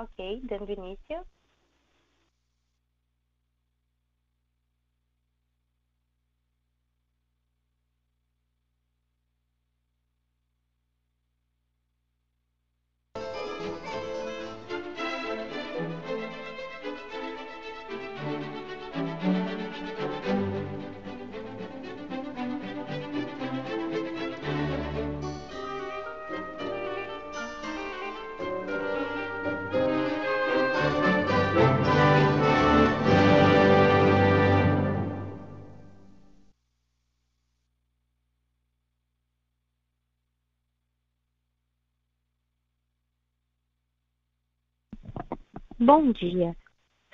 Okay, then Vinicius. Bom dia.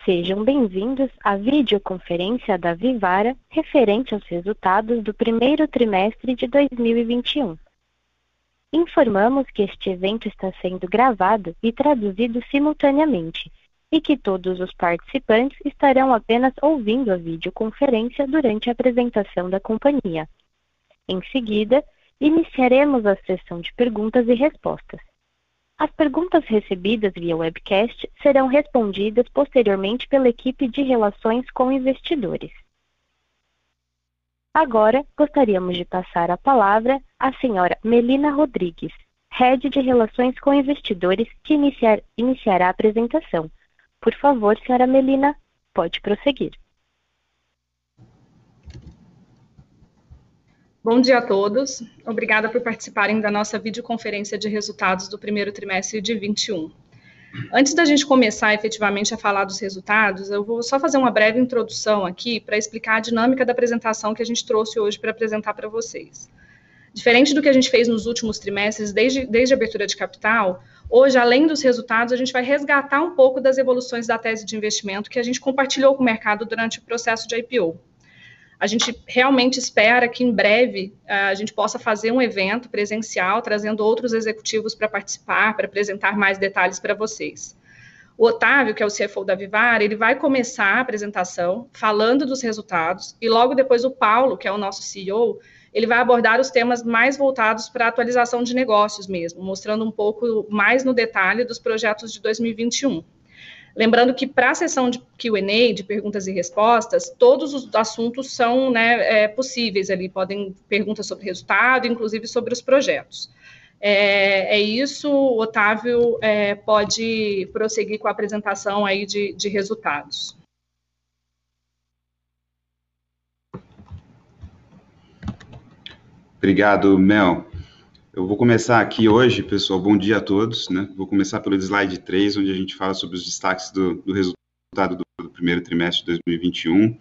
Sejam bem-vindos à videoconferência da Vivara referente aos resultados do primeiro trimestre de 2021. Informamos que este evento está sendo gravado e traduzido simultaneamente e que todos os participantes estarão apenas ouvindo a videoconferência durante a apresentação da companhia. Em seguida, iniciaremos a sessão de perguntas e respostas. As perguntas recebidas via webcast serão respondidas posteriormente pela equipe de relações com investidores. Agora, gostaríamos de passar a palavra à senhora Melina Rodrigues, Head de Relações com Investidores, que iniciar, iniciará a apresentação. Por favor, senhora Melina, pode prosseguir. Bom dia a todos. Obrigada por participarem da nossa videoconferência de resultados do primeiro trimestre de 21. Antes da gente começar efetivamente a falar dos resultados, eu vou só fazer uma breve introdução aqui para explicar a dinâmica da apresentação que a gente trouxe hoje para apresentar para vocês. Diferente do que a gente fez nos últimos trimestres, desde, desde a abertura de capital, hoje, além dos resultados, a gente vai resgatar um pouco das evoluções da tese de investimento que a gente compartilhou com o mercado durante o processo de IPO. A gente realmente espera que em breve a gente possa fazer um evento presencial, trazendo outros executivos para participar, para apresentar mais detalhes para vocês. O Otávio, que é o CFO da Vivar, ele vai começar a apresentação falando dos resultados, e logo depois o Paulo, que é o nosso CEO, ele vai abordar os temas mais voltados para a atualização de negócios mesmo, mostrando um pouco mais no detalhe dos projetos de 2021. Lembrando que para a sessão de Q&A, de perguntas e respostas, todos os assuntos são né, é, possíveis ali, podem perguntas sobre resultado, inclusive sobre os projetos. É, é isso, o Otávio é, pode prosseguir com a apresentação aí de, de resultados. Obrigado, Mel. Eu vou começar aqui hoje, pessoal, bom dia a todos, né? Vou começar pelo slide 3, onde a gente fala sobre os destaques do, do resultado do, do, primeiro trimestre de 2021,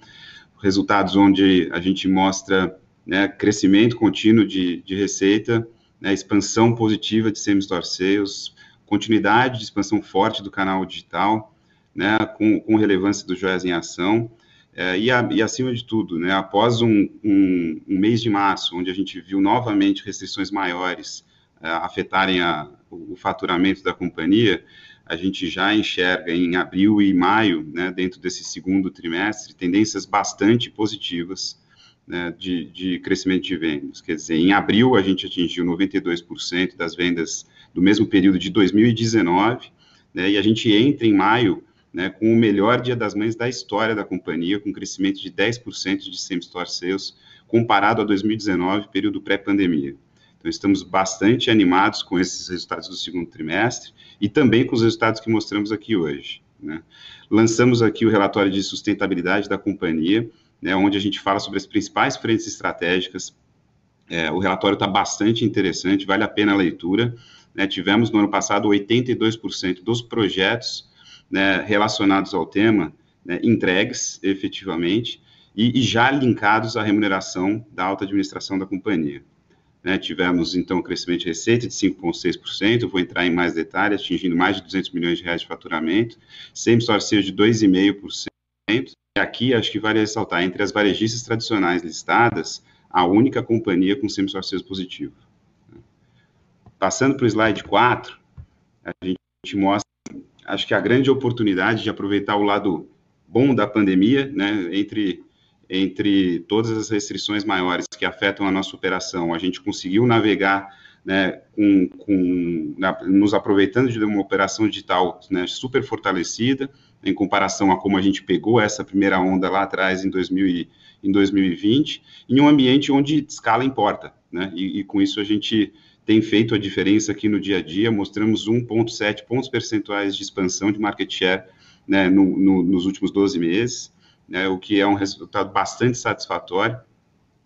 resultados onde a gente mostra né, crescimento contínuo de, de receita, né, expansão positiva de same-store sales, continuidade de expansão forte do canal digital, né, com, com relevância do Joias em Ação, é, e, a, e, acima de tudo, né, após um, um, um, mês de março, onde a gente viu novamente restrições maiores é, afetarem a, o, o, faturamento da companhia, a gente já enxerga em abril e maio, né, dentro desse segundo trimestre, tendências bastante positivas né, de, de, crescimento de vendas. Quer dizer, em abril a gente atingiu 92% das vendas do mesmo período de 2019, né, e a gente entra em maio né, com o melhor Dia das Mães da história da companhia, com crescimento de 10% de same-store sales, comparado a 2019, período pré-pandemia. Então, estamos bastante animados com esses resultados do segundo trimestre e também com os resultados que mostramos aqui hoje. Né. Lançamos aqui o relatório de sustentabilidade da companhia, né, onde a gente fala sobre as principais frentes estratégicas. É, o relatório está bastante interessante, vale a pena a leitura. Né, tivemos no ano passado 82% dos projetos né, relacionados ao tema, né, entregues efetivamente e, e, já linkados à remuneração da alta administração da companhia. Né, tivemos, então, um crescimento de receita de 5,6%, vou entrar em mais detalhes, atingindo mais de 200 milhões de reais de faturamento, same-store sales de 2,5%, e aqui acho que vale ressaltar, entre as varejistas tradicionais listadas, a única companhia com sales positivo. Passando para o slide 4, a gente mostra acho que a grande oportunidade de aproveitar o lado bom da pandemia, né, entre, entre todas as restrições maiores que afetam a nossa operação, a gente conseguiu navegar né, com, com na, nos aproveitando de uma operação digital né, super fortalecida, em comparação a como a gente pegou essa primeira onda lá atrás em, 2000 em 2020, em um ambiente onde escala importa, né, e, e com isso a gente tem feito a diferença aqui no dia a dia, mostramos 1,7 pontos percentuais de expansão de market share né, no, no, nos últimos 12 meses, né, o que é um resultado bastante satisfatório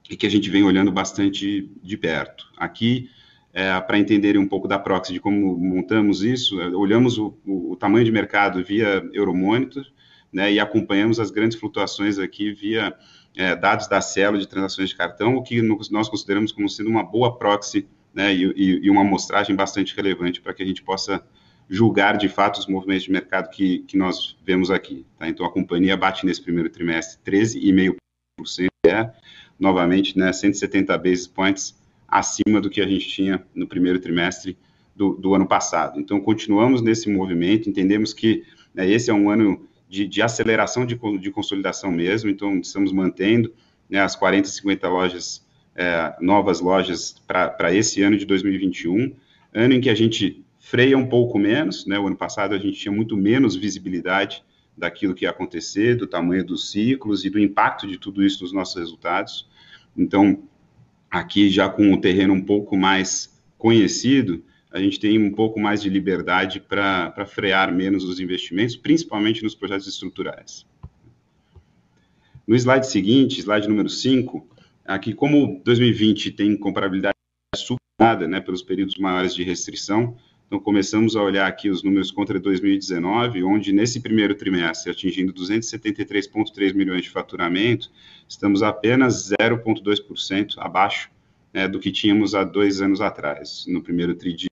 e que a gente vem olhando bastante de perto. Aqui, é, para entenderem um pouco da proxy, de como montamos isso, é, olhamos o, o, tamanho de mercado via Euromonitor, né, e acompanhamos as grandes flutuações aqui via é, dados da Cielo de transações de cartão, o que nós consideramos como sendo uma boa proxy né, e, e, uma amostragem bastante relevante para que a gente possa julgar de fato os movimentos de mercado que, que nós vemos aqui. Tá? Então, a companhia bate nesse primeiro trimestre 13,5%, é novamente né, 170 basis points acima do que a gente tinha no primeiro trimestre do, do ano passado. Então, continuamos nesse movimento, entendemos que né, esse é um ano de, de aceleração de, de, consolidação mesmo, então estamos mantendo né, as 40, 50 lojas, é, novas lojas para esse ano de 2021, ano em que a gente freia um pouco menos, né, o ano passado a gente tinha muito menos visibilidade daquilo que ia acontecer, do tamanho dos ciclos e do impacto de tudo isso nos nossos resultados. Então, aqui já com o terreno um pouco mais conhecido, a gente tem um pouco mais de liberdade para frear menos os investimentos, principalmente nos projetos estruturais. No slide seguinte, slide número 5, aqui como 2020 tem comparabilidade superada né, pelos períodos maiores de restrição, então, começamos a olhar aqui os números contra 2019, onde nesse primeiro trimestre, atingindo 273,3 milhões de faturamento, estamos apenas 0,2% abaixo né, do que tínhamos há dois anos atrás, no primeiro tri de,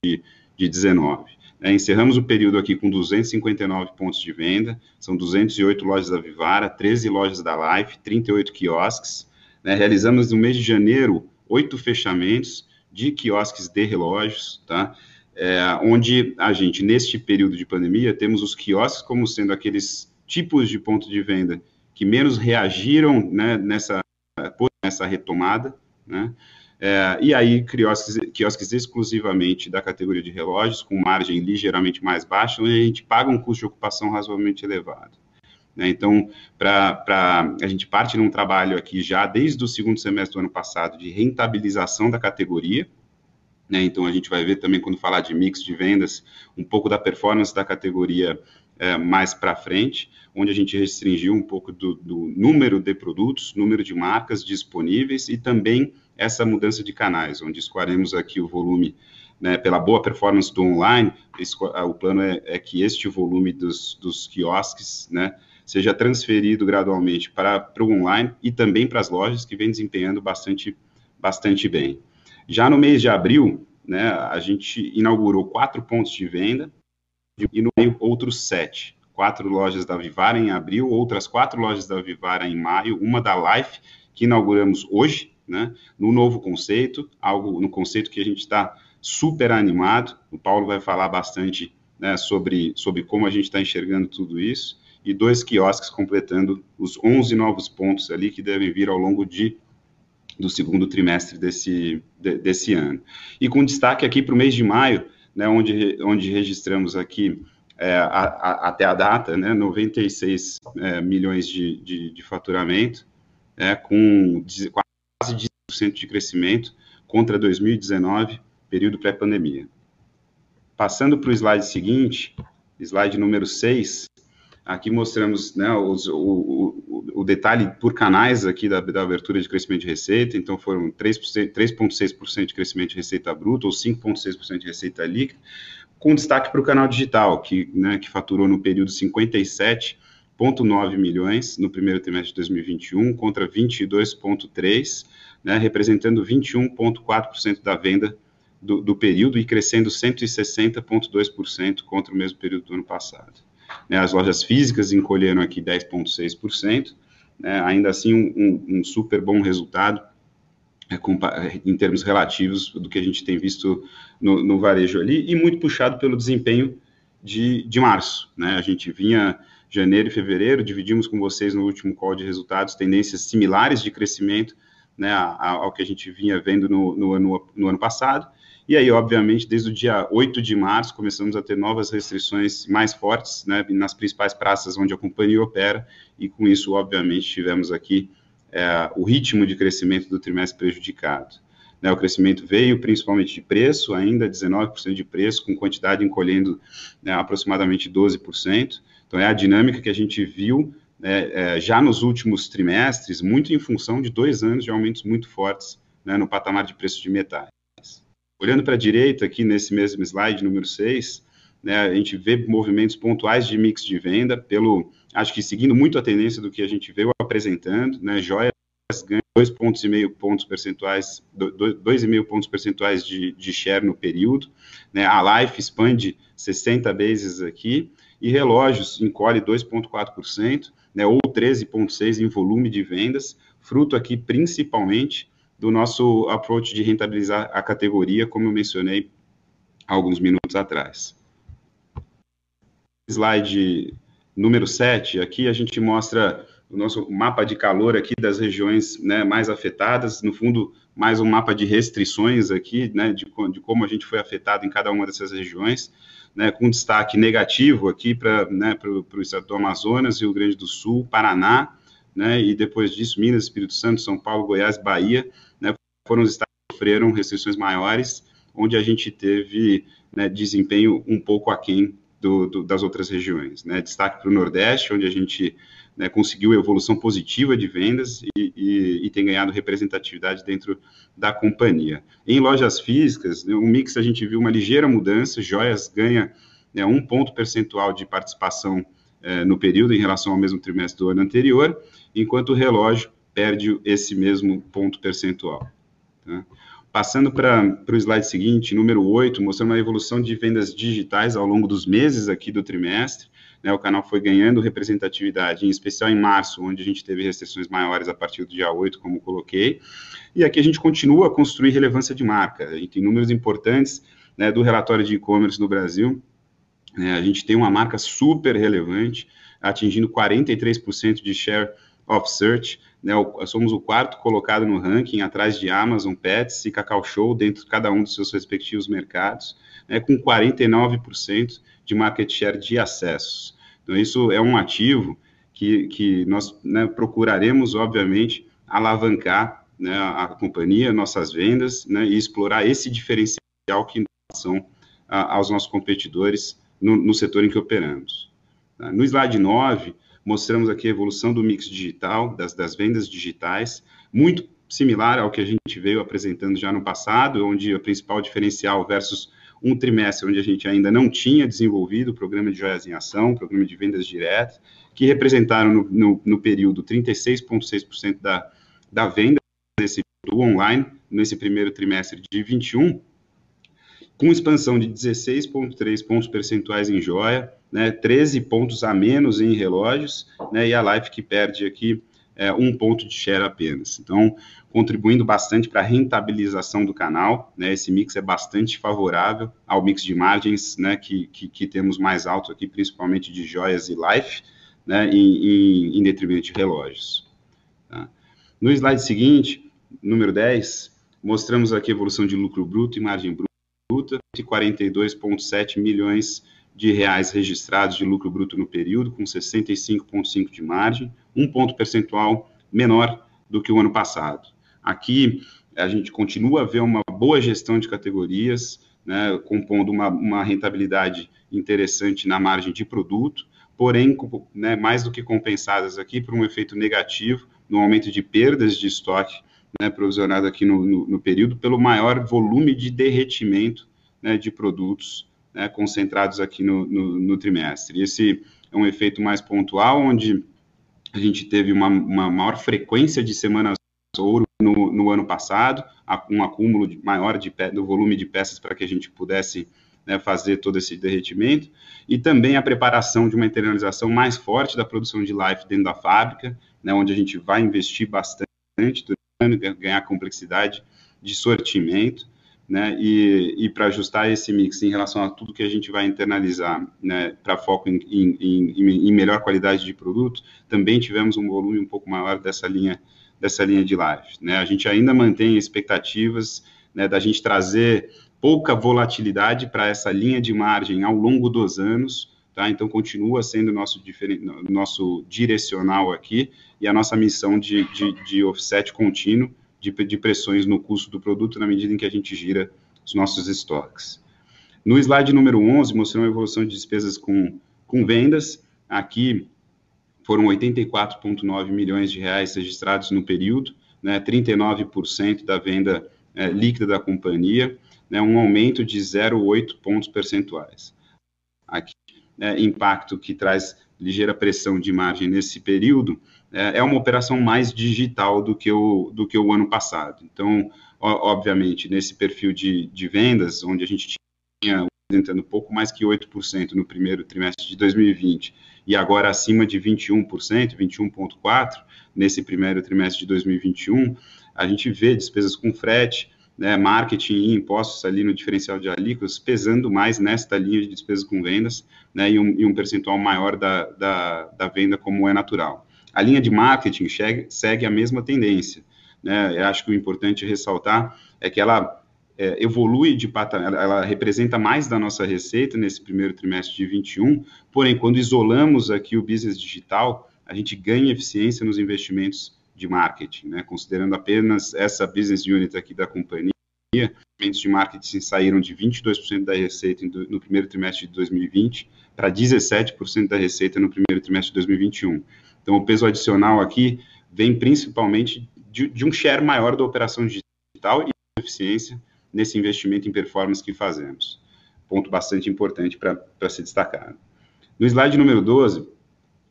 de 19. É, encerramos o período aqui com 259 pontos de venda, são 208 lojas da Vivara, 13 lojas da Life, 38 quiosques. Né, realizamos no mês de janeiro oito fechamentos de quiosques de relógios, tá? é, onde a gente, neste período de pandemia, temos os quiosques como sendo aqueles tipos de ponto de venda que menos reagiram né, nessa, nessa retomada, né? É, e aí, quiosques, quiosques exclusivamente da categoria de relógios, com margem ligeiramente mais baixa, onde a gente paga um custo de ocupação razoavelmente elevado. Né? Então, para a gente parte num trabalho aqui já desde o segundo semestre do ano passado de rentabilização da categoria, né? Então, a gente vai ver também, quando falar de mix de vendas, um pouco da performance da categoria é, mais para frente, onde a gente restringiu um pouco do, do, número de produtos, número de marcas disponíveis e também essa mudança de canais, onde escoaremos aqui o volume né, pela boa performance do online, o plano é, é que este volume dos, dos quiosques né, seja transferido gradualmente para, o online e também para as lojas que vem desempenhando bastante, bastante bem. Já no mês de abril, né, a gente inaugurou quatro pontos de venda e no meio outros sete. Quatro lojas da Vivara em abril, outras quatro lojas da Vivara em maio, uma da Life, que inauguramos hoje, né, no novo conceito, algo no conceito que a gente está super animado. O Paulo vai falar bastante né, sobre, sobre como a gente está enxergando tudo isso. E dois quiosques completando os 11 novos pontos ali que devem vir ao longo de do segundo trimestre desse, de, desse ano. E com destaque aqui para o mês de maio, né, onde, onde registramos aqui é, a, a, até a data, né, 96 é, milhões de, de, de faturamento, é, com quase 10% de crescimento contra 2019, período pré-pandemia. Passando para o slide seguinte, slide número 6, Aqui mostramos né, os, o, o, o, detalhe por canais aqui da, da, abertura de crescimento de receita, então foram 3,6% de crescimento de receita bruta ou 5,6% de receita líquida, com destaque para o canal digital, que, né, que faturou no período 57,9 milhões no primeiro trimestre de 2021 contra 22,3, né, representando 21,4% da venda do, do período e crescendo 160,2% contra o mesmo período do ano passado. Né, as lojas físicas encolheram aqui 10,6%, né, ainda assim um, um, super bom resultado é, em termos relativos do que a gente tem visto no, no varejo ali, e muito puxado pelo desempenho de, de março. Né, a gente vinha janeiro e fevereiro, dividimos com vocês no último call de resultados tendências similares de crescimento né, ao que a gente vinha vendo no, no, no ano passado, E aí, obviamente, desde o dia 8 de março, começamos a ter novas restrições mais fortes né, nas principais praças onde a companhia opera, e com isso, obviamente, tivemos aqui é, o ritmo de crescimento do trimestre prejudicado. Né, o crescimento veio principalmente de preço, ainda 19% de preço, com quantidade encolhendo né, aproximadamente 12%. Então, é a dinâmica que a gente viu né, é, já nos últimos trimestres, muito em função de dois anos de aumentos muito fortes né, no patamar de preço de metais. Olhando para a direita, aqui nesse mesmo slide, número 6, né, a gente vê movimentos pontuais de mix de venda, pelo, acho que seguindo muito a tendência do que a gente veio apresentando, né, joias ganham 2,5 pontos, e meio pontos percentuais, 2,5 pontos percentuais de, de share no período, né, a Life expande 60 bases aqui, e relógios encolhe 2,4%, né, ou 13,6% em volume de vendas, fruto aqui principalmente do nosso approach de rentabilizar a categoria, como eu mencionei alguns minutos atrás. Slide número 7, aqui a gente mostra o nosso mapa de calor aqui das regiões né, mais afetadas, no fundo, mais um mapa de restrições aqui, né, de, de como a gente foi afetado em cada uma dessas regiões, né, com destaque negativo aqui para né, o estado do Amazonas, Rio Grande do Sul, Paraná, né, e depois disso Minas, Espírito Santo, São Paulo, Goiás, Bahia, foram os estados que sofreram restrições maiores, onde a gente teve né, desempenho um pouco aquém do, do, das outras regiões. Né? Destaque para o Nordeste, onde a gente né, conseguiu evolução positiva de vendas e, e, e, tem ganhado representatividade dentro da companhia. Em lojas físicas, né, o mix a gente viu uma ligeira mudança, joias ganha né, um ponto percentual de participação é, no período em relação ao mesmo trimestre do ano anterior, enquanto o relógio perde esse mesmo ponto percentual. Tá? Passando para o slide seguinte, número 8, mostrando a evolução de vendas digitais ao longo dos meses aqui do trimestre. Né, o canal foi ganhando representatividade, em especial em março, onde a gente teve restrições maiores a partir do dia 8, como coloquei. E aqui a gente continua a construir relevância de marca. A gente tem números importantes né, do relatório de e-commerce no Brasil. Né, a gente tem uma marca super relevante, atingindo 43% de share of Search, né, somos o quarto colocado no ranking, atrás de Amazon, Pets e Cacau Show, dentro de cada um dos seus respectivos mercados, né, com 49% de market share de acessos. Então, isso é um ativo que, que nós né, procuraremos, obviamente, alavancar né, a companhia, nossas vendas, né, e explorar esse diferencial que a, aos nossos competidores no, no setor em que operamos. Tá? No slide 9, mostramos aqui a evolução do mix digital, das, das vendas digitais, muito similar ao que a gente veio apresentando já no passado, onde o principal diferencial versus um trimestre onde a gente ainda não tinha desenvolvido o programa de joias em ação, programa de vendas diretas, que representaram no, no, no período 36,6% da, da venda nesse do online, nesse primeiro trimestre de 21, com expansão de 16,3 pontos percentuais em joia, né, 13 pontos a menos em relógios, né, e a Life que perde aqui é, um ponto de share apenas. Então, contribuindo bastante para a rentabilização do canal, né, esse mix é bastante favorável ao mix de margens né, que, que, que temos mais alto aqui, principalmente de joias e Life, né, em, em, em detrimento de relógios. Tá? No slide seguinte, número 10, mostramos aqui a evolução de lucro bruto e margem bruta de 42,7 milhões de reais registrados de lucro bruto no período, com 65,5 de margem, um ponto percentual menor do que o ano passado. Aqui a gente continua a ver uma boa gestão de categorias, né, compondo uma, uma rentabilidade interessante na margem de produto, porém, né, mais do que compensadas aqui por um efeito negativo no aumento de perdas de estoque né, provisionado aqui no, no, no, período pelo maior volume de derretimento né, de produtos né, concentrados aqui no, no, trimestre. Esse é um efeito mais pontual, onde a gente teve uma, uma maior frequência de semanas ouro no, no ano passado, um acúmulo maior de, do volume de peças para que a gente pudesse né, fazer todo esse derretimento, e também a preparação de uma internalização mais forte da produção de life dentro da fábrica, né, onde a gente vai investir bastante ganhar complexidade de sortimento, né, e, e para ajustar esse mix em relação a tudo que a gente vai internalizar, né, para foco em, em, em, em, melhor qualidade de produto, também tivemos um volume um pouco maior dessa linha, dessa linha de live, né, a gente ainda mantém expectativas, né, da gente trazer pouca volatilidade para essa linha de margem ao longo dos anos, tá? Então, continua sendo nosso, nosso direcional aqui e a nossa missão de, de, de offset contínuo de, de pressões no custo do produto na medida em que a gente gira os nossos estoques. No slide número 11, mostrou a evolução de despesas com, com vendas. Aqui foram 84,9 milhões de reais registrados no período, né, 39% da venda é, líquida da companhia, né, um aumento de 0,8 pontos percentuais. Aqui, é, impacto que traz ligeira pressão de margem nesse período, é, é uma operação mais digital do que o, do que o ano passado. Então, obviamente, nesse perfil de, de vendas, onde a gente tinha apresentando pouco mais que 8% no primeiro trimestre de 2020 e agora acima de 21%, 21,4% nesse primeiro trimestre de 2021, a gente vê despesas com frete, né, marketing e impostos ali no diferencial de alíquotas pesando mais nesta linha de despesas com vendas né, e, um, e um percentual maior da, da, da, venda como é natural. A linha de marketing segue, segue a mesma tendência. Né, eu acho que o importante ressaltar é que ela é, evolui de patamar, ela, ela, representa mais da nossa receita nesse primeiro trimestre de 21, porém, quando isolamos aqui o business digital, a gente ganha eficiência nos investimentos de marketing, né? Considerando apenas essa business unit aqui da companhia, investimentos de marketing saíram de 22% da receita no primeiro trimestre de 2020 para 17% da receita no primeiro trimestre de 2021. Então, o peso adicional aqui vem principalmente de, de um share maior da operação digital e eficiência nesse investimento em performance que fazemos. Ponto bastante importante para se destacar. No slide número 12,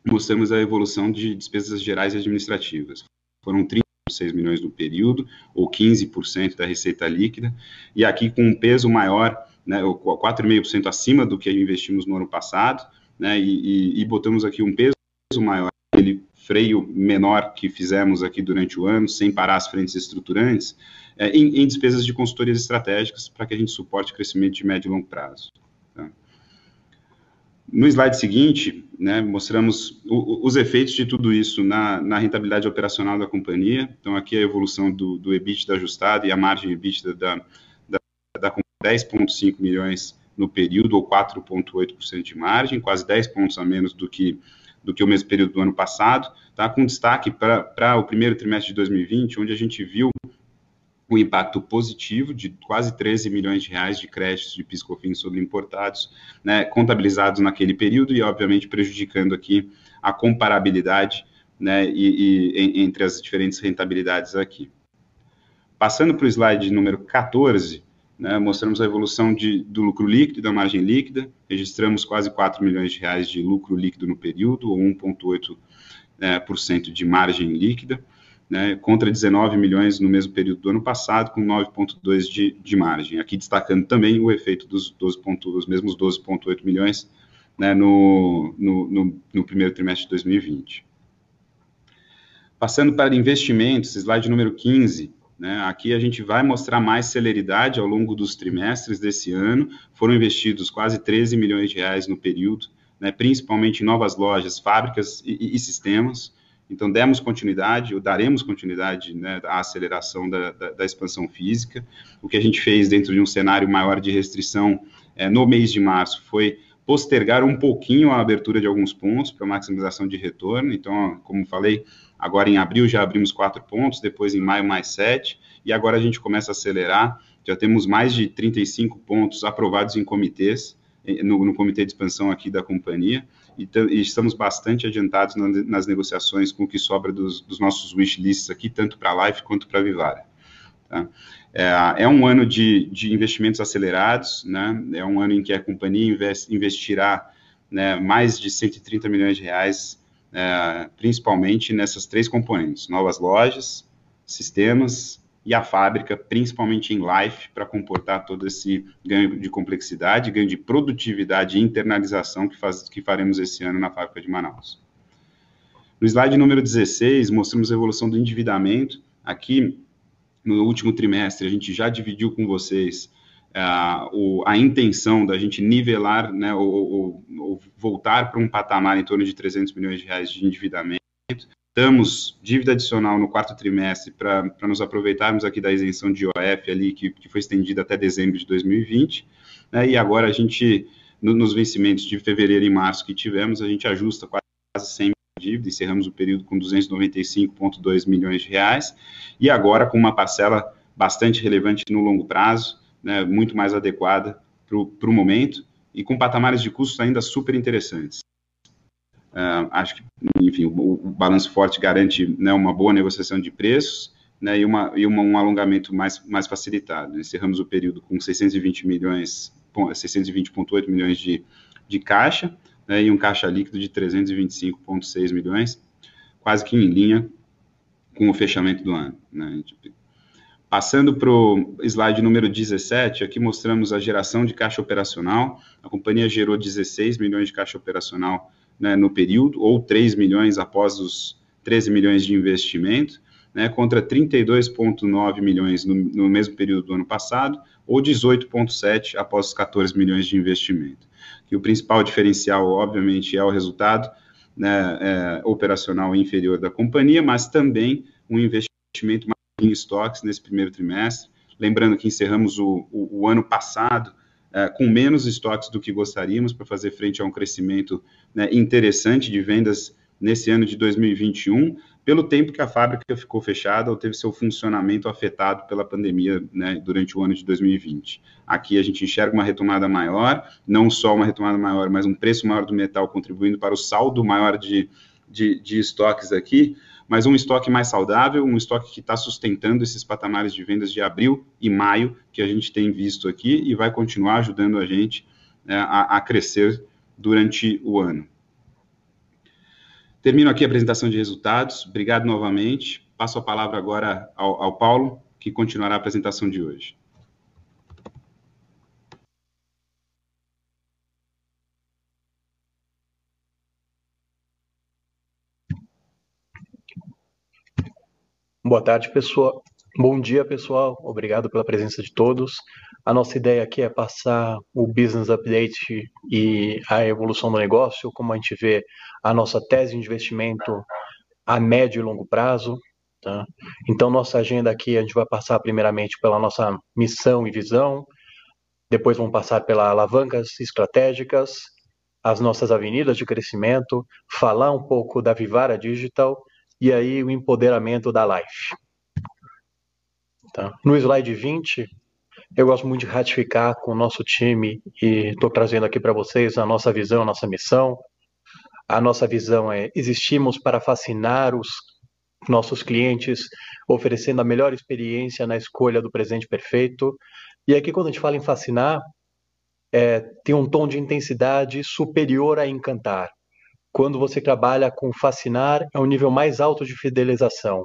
mostramos a evolução de despesas gerais e administrativas foram 36 milhões no período, ou 15% da receita líquida, e aqui com um peso maior, né, 4,5% acima do que investimos no ano passado, né, e, e, e botamos aqui um peso maior, aquele freio menor que fizemos aqui durante o ano, sem parar as frentes estruturantes, é, em, em despesas de consultorias estratégicas para que a gente suporte o crescimento de médio e longo prazo. No slide seguinte, né, mostramos o, os efeitos de tudo isso na, na, rentabilidade operacional da companhia. Então, aqui a evolução do, do EBITDA ajustado e a margem EBITDA da, da, da 10,5 milhões no período, ou 4,8% de margem, quase 10 pontos a menos do que, do que o mesmo período do ano passado, tá? com destaque para o primeiro trimestre de 2020, onde a gente viu o impacto positivo de quase 13 milhões de reais de créditos de piscofins sobre importados, né, contabilizados naquele período e, obviamente, prejudicando aqui a comparabilidade né, e, e, entre as diferentes rentabilidades aqui. Passando para o slide número 14, né, mostramos a evolução de, do lucro líquido e da margem líquida, registramos quase 4 milhões de reais de lucro líquido no período, ou 1,8% né, cento de margem líquida, né, contra 19 milhões no mesmo período do ano passado, com 9,2 de, de margem. Aqui destacando também o efeito dos, 12 ponto, dos mesmos 12,8 milhões né, no, no, no, no, primeiro trimestre de 2020. Passando para investimentos, slide número 15, né, aqui a gente vai mostrar mais celeridade ao longo dos trimestres desse ano. Foram investidos quase 13 milhões de reais no período, né, principalmente em novas lojas, fábricas e, e sistemas. Então, demos continuidade, ou daremos continuidade né, à aceleração da, da, da, expansão física. O que a gente fez dentro de um cenário maior de restrição é, no mês de março foi postergar um pouquinho a abertura de alguns pontos para maximização de retorno. Então, como falei, agora em abril já abrimos quatro pontos, depois em maio mais sete, e agora a gente começa a acelerar. Já temos mais de 35 pontos aprovados em comitês, no, no comitê de expansão aqui da companhia e, e estamos bastante adiantados na, nas negociações com o que sobra dos, dos nossos wishlists aqui, tanto para a Life quanto para a Vivara. Tá? É, é, um ano de, de, investimentos acelerados, né? é um ano em que a companhia invest, investirá né, mais de 130 milhões de reais, é, principalmente nessas três componentes, novas lojas, sistemas e a fábrica, principalmente em life, para comportar todo esse ganho de complexidade, ganho de produtividade e internalização que, faz, que faremos esse ano na fábrica de Manaus. No slide número 16, mostramos a evolução do endividamento. Aqui, no último trimestre, a gente já dividiu com vocês uh, o, a intenção da gente nivelar, né, ou, ou, ou voltar para um patamar em torno de 300 milhões de reais de endividamento captamos dívida adicional no quarto trimestre para nos aproveitarmos aqui da isenção de IOF ali, que, que foi estendida até dezembro de 2020, né, e agora a gente, no, nos vencimentos de fevereiro e março que tivemos, a gente ajusta quase 100 dívida, encerramos o período com 295,2 milhões de reais, e agora com uma parcela bastante relevante no longo prazo, né, muito mais adequada para o momento, e com patamares de custos ainda super interessantes. Uh, acho que, enfim, o, o, balanço forte garante né, uma boa negociação de preços né, e, uma, e uma, um alongamento mais, mais facilitado. Encerramos o período com 620 milhões, 620,8 milhões de, de caixa né, e um caixa líquido de 325,6 milhões, quase que em linha com o fechamento do ano. Né. Passando para o slide número 17, aqui mostramos a geração de caixa operacional. A companhia gerou 16 milhões de caixa operacional né, no período, ou 3 milhões após os 13 milhões de investimento, né, contra 32,9 milhões no, no, mesmo período do ano passado, ou 18,7 após os 14 milhões de investimento. E o principal diferencial, obviamente, é o resultado né, é, operacional inferior da companhia, mas também um investimento em estoques nesse primeiro trimestre. Lembrando que encerramos o, o, o ano passado é, com menos estoques do que gostaríamos para fazer frente a um crescimento né, interessante de vendas nesse ano de 2021, pelo tempo que a fábrica ficou fechada ou teve seu funcionamento afetado pela pandemia né, durante o ano de 2020. Aqui a gente enxerga uma retomada maior, não só uma retomada maior, mas um preço maior do metal contribuindo para o saldo maior de, de, de estoques aqui, mas um estoque mais saudável, um estoque que está sustentando esses patamares de vendas de abril e maio que a gente tem visto aqui e vai continuar ajudando a gente né, a, a crescer durante o ano. Termino aqui a apresentação de resultados. Obrigado novamente. Passo a palavra agora ao, ao Paulo, que continuará a apresentação de hoje. Boa tarde, pessoal. Bom dia, pessoal. Obrigado pela presença de todos. A nossa ideia aqui é passar o business update e a evolução do negócio, como a gente vê a nossa tese de investimento a médio e longo prazo. Tá? Então, nossa agenda aqui, a gente vai passar primeiramente pela nossa missão e visão, depois vamos passar pelas alavancas estratégicas, as nossas avenidas de crescimento, falar um pouco da Vivara Digital e aí o empoderamento da Life. Tá? No slide 20, eu gosto muito de ratificar com o nosso time e estou trazendo aqui para vocês a nossa visão, a nossa missão. A nossa visão é existimos para fascinar os nossos clientes, oferecendo a melhor experiência na escolha do presente perfeito. E aqui, quando a gente fala em fascinar, é, tem um tom de intensidade superior a encantar quando você trabalha com fascinar, é um nível mais alto de fidelização.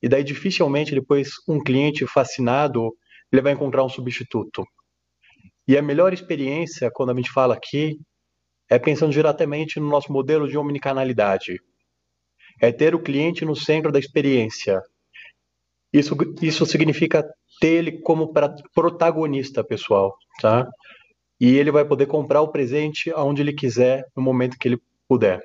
E daí dificilmente depois um cliente fascinado ele vai encontrar um substituto. E a melhor experiência, quando a gente fala aqui, é pensando diretamente no nosso modelo de omnicanalidade. É ter o cliente no centro da experiência. Isso, isso significa ter ele como protagonista, pessoal, tá? E ele vai poder comprar o presente aonde ele quiser, no momento que ele puder.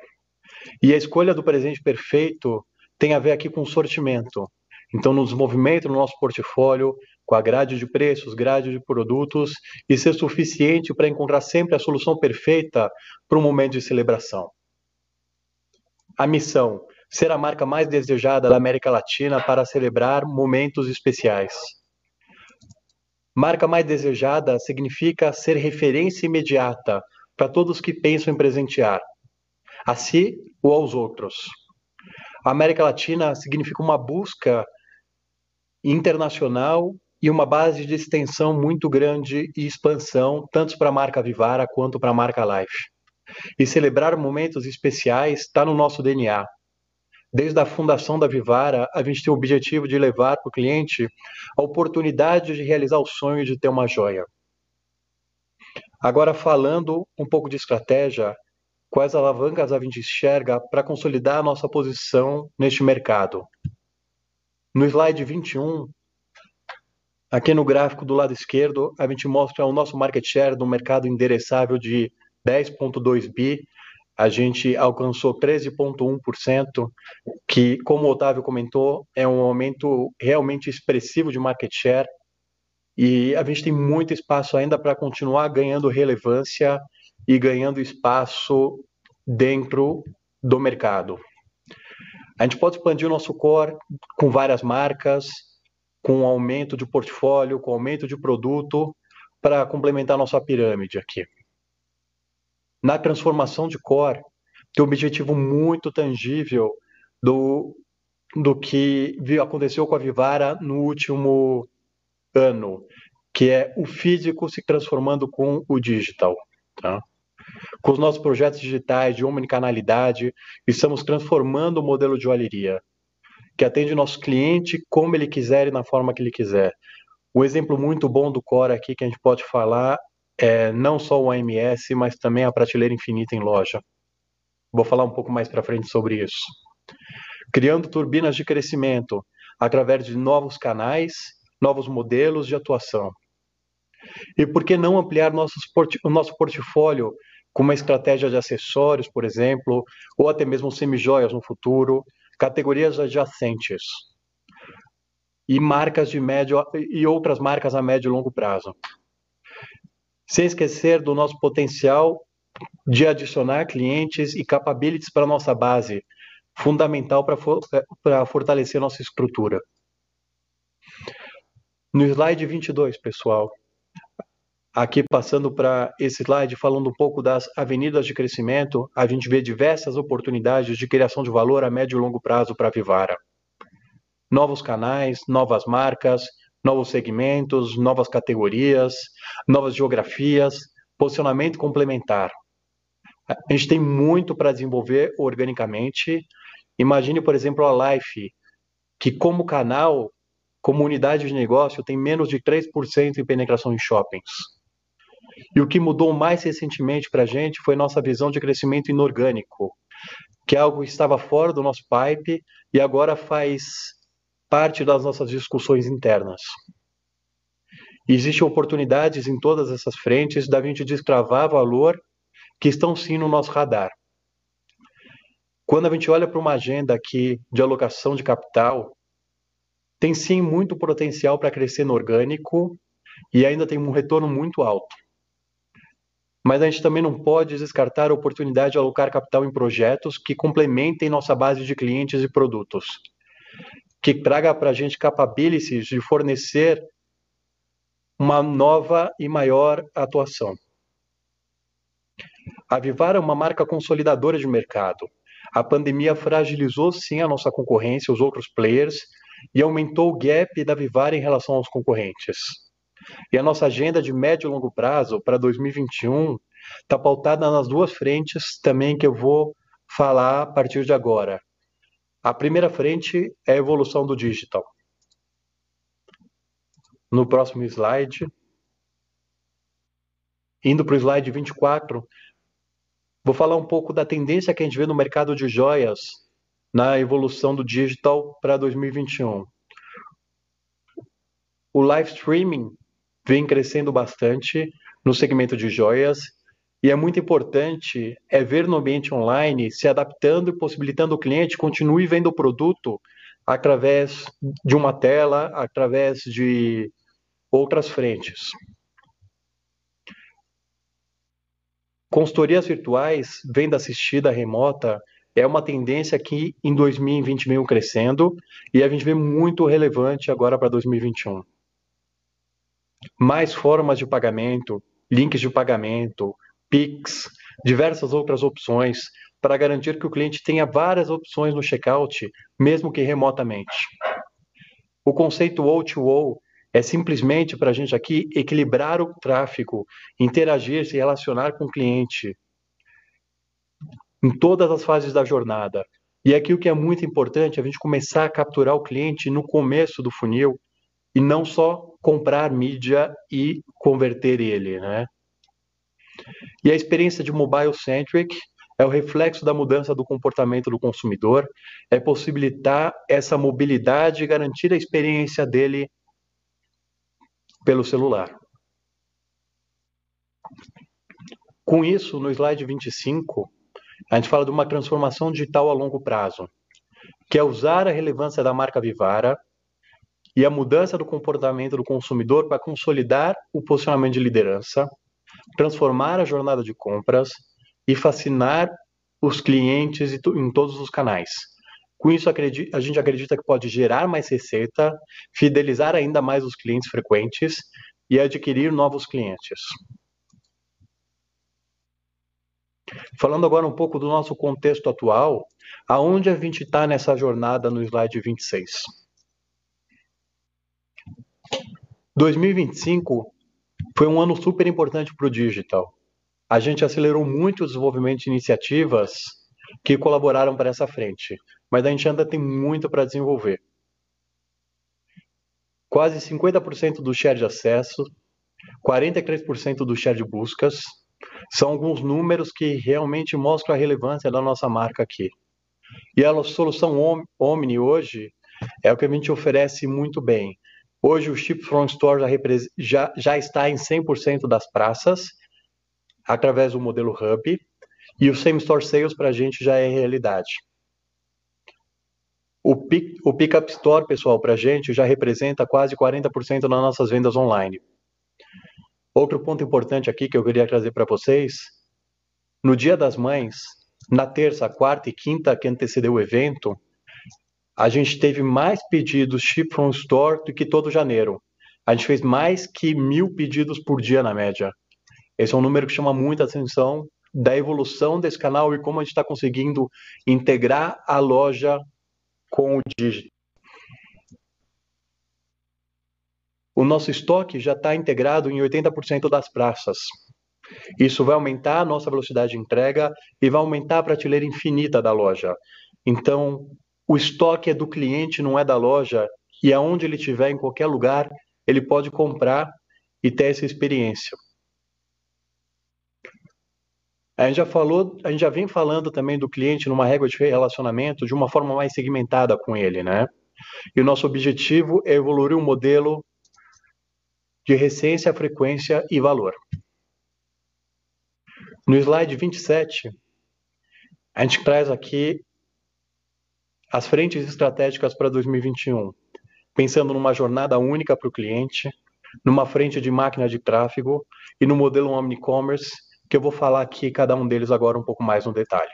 E a escolha do presente perfeito tem a ver aqui com sortimento. Então, nos movimentos no nosso portfólio, com a grade de preços, grade de produtos, e ser suficiente para encontrar sempre a solução perfeita para um momento de celebração. A missão: ser a marca mais desejada da América Latina para celebrar momentos especiais. Marca mais desejada significa ser referência imediata para todos que pensam em presentear a si ou aos outros. A América Latina significa uma busca internacional e uma base de extensão muito grande e expansão, tanto para a marca Vivara quanto para a marca Life. E celebrar momentos especiais está no nosso DNA. Desde a fundação da Vivara, a gente tem o objetivo de levar para o cliente a oportunidade de realizar o sonho de ter uma joia. Agora, falando um pouco de estratégia, quais alavancas a gente enxerga para consolidar a nossa posição neste mercado. No slide 21, aqui no gráfico do lado esquerdo, a gente mostra o nosso market share no mercado endereçável de 10.2 bi. a gente alcançou 13,1%, que, como o Otávio comentou, é um aumento realmente expressivo de market share. E a gente tem muito espaço ainda para continuar ganhando relevância e ganhando espaço dentro do mercado. A gente pode expandir o nosso core com várias marcas, com aumento de portfólio, com aumento de produto, para complementar nossa pirâmide aqui na transformação de core, tem um objetivo muito tangível do, do que aconteceu com a Vivara no último ano, que é o físico se transformando com o digital. Tá? Com os nossos projetos digitais de omnicanalidade, estamos transformando o modelo de joalheria, que atende o nosso cliente como ele quiser e na forma que ele quiser. Um exemplo muito bom do Core aqui que a gente pode falar é, não só o AMS, mas também a prateleira infinita em loja. Vou falar um pouco mais para frente sobre isso. Criando turbinas de crescimento através de novos canais, novos modelos de atuação. E por que não ampliar o nosso portfólio com uma estratégia de acessórios, por exemplo, ou até mesmo semijoias no futuro, categorias adjacentes e marcas de médio e outras marcas a médio e longo prazo sem esquecer do nosso potencial de adicionar clientes e capabilities para nossa base, fundamental para fortalecer nossa estrutura. No slide 22, pessoal, aqui passando para esse slide, falando um pouco das avenidas de crescimento, a gente vê diversas oportunidades de criação de valor a médio e longo prazo para a Vivara. Novos canais, novas marcas, novos segmentos, novas categorias, novas geografias, posicionamento complementar. A gente tem muito para desenvolver organicamente. Imagine, por exemplo, a Life, que como canal, como unidade de negócio, tem menos de 3% em penetração em shoppings. E o que mudou mais recentemente para a gente foi nossa visão de crescimento inorgânico, que é algo que estava fora do nosso pipe e agora faz parte das nossas discussões internas. Existem oportunidades em todas essas frentes da gente destravar valor que estão sim no nosso radar. Quando a gente olha para uma agenda aqui de alocação de capital, tem sim muito potencial para crescer no orgânico e ainda tem um retorno muito alto. Mas a gente também não pode descartar a oportunidade de alocar capital em projetos que complementem nossa base de clientes e produtos que traga para a gente capabilities de fornecer uma nova e maior atuação. A Vivar é uma marca consolidadora de mercado. A pandemia fragilizou sim a nossa concorrência, os outros players, e aumentou o gap da Vivar em relação aos concorrentes. E a nossa agenda de médio e longo prazo para 2021 está pautada nas duas frentes também que eu vou falar a partir de agora. A primeira frente é a evolução do digital. No próximo slide, indo para o slide 24, vou falar um pouco da tendência que a gente vê no mercado de joias na evolução do digital para 2021. O live streaming vem crescendo bastante no segmento de joias e é muito importante é ver no ambiente online se adaptando e possibilitando o cliente continue vendo o produto através de uma tela, através de outras frentes. Consultorias virtuais, venda assistida remota, é uma tendência que em 2020 veio crescendo e a gente vê muito relevante agora para 2021. Mais formas de pagamento, links de pagamento, Pix, diversas outras opções, para garantir que o cliente tenha várias opções no checkout, mesmo que remotamente. O conceito O2O é simplesmente para a gente aqui equilibrar o tráfego, interagir, se relacionar com o cliente em todas as fases da jornada. E aqui o que é muito importante é a gente começar a capturar o cliente no começo do funil e não só comprar mídia e converter ele, né? E a experiência de mobile centric é o reflexo da mudança do comportamento do consumidor, é possibilitar essa mobilidade e garantir a experiência dele pelo celular. Com isso, no slide 25, A gente fala de uma transformação digital a longo prazo, que é usar a relevância da marca Vivara e a mudança do comportamento do consumidor para consolidar o posicionamento de liderança, transformar a jornada de compras e fascinar os clientes em todos os canais. Com isso, a gente acredita que pode gerar mais receita, fidelizar ainda mais os clientes frequentes e adquirir novos clientes. Falando agora um pouco do nosso contexto atual, aonde a gente está nessa jornada no slide 26? 2025 foi um ano super importante para o digital. A gente acelerou muito o desenvolvimento de iniciativas que colaboraram para essa frente, mas a gente ainda tem muito para desenvolver. Quase 50% do share de acesso, 43% do share de buscas, são alguns números que realmente mostram a relevância da nossa marca aqui. E a solução Omni hoje é o que a gente oferece muito bem. Hoje o Ship From Store já, já, já está em 100% das praças, através do modelo Hub, e o Same Store Sales para a gente já é realidade. O, pick, o Pickup Store, pessoal, para a gente já representa quase 40% das nossas vendas online. Outro ponto importante aqui que eu queria trazer para vocês, no Dia das Mães, na terça, quarta e quinta que antecedeu o evento, a gente teve mais pedidos ship from store do que todo janeiro. A gente fez mais que mil pedidos por dia na média. Esse é um número que chama muita atenção da evolução desse canal e como a gente está conseguindo integrar a loja com o dígito. O nosso estoque já está integrado em 80% das praças. Isso vai aumentar a nossa velocidade de entrega e vai aumentar a prateleira infinita da loja. Então, o estoque é do cliente, não é da loja, e aonde ele estiver, em qualquer lugar, ele pode comprar e ter essa experiência. A gente já falou, a gente já vem falando também do cliente numa régua de relacionamento de uma forma mais segmentada com ele, né? E o nosso objetivo é evoluir um modelo de recência, frequência e valor. No slide 27, a gente traz aqui as frentes estratégicas para 2021, pensando numa jornada única para o cliente, numa frente de máquina de tráfego e no modelo omnicommerce, que eu vou falar aqui cada um deles agora um pouco mais no detalhe.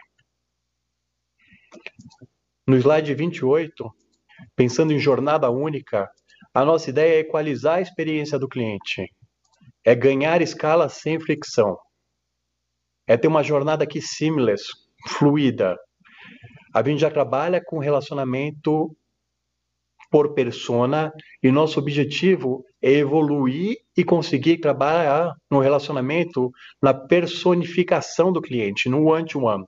No slide 28, pensando em jornada única, a nossa ideia é equalizar a experiência do cliente, é ganhar escala sem fricção, é ter uma jornada aqui seamless, fluida, a gente já trabalha com relacionamento por persona e nosso objetivo é evoluir e conseguir trabalhar no relacionamento na personificação do cliente, no one-to-one. -one.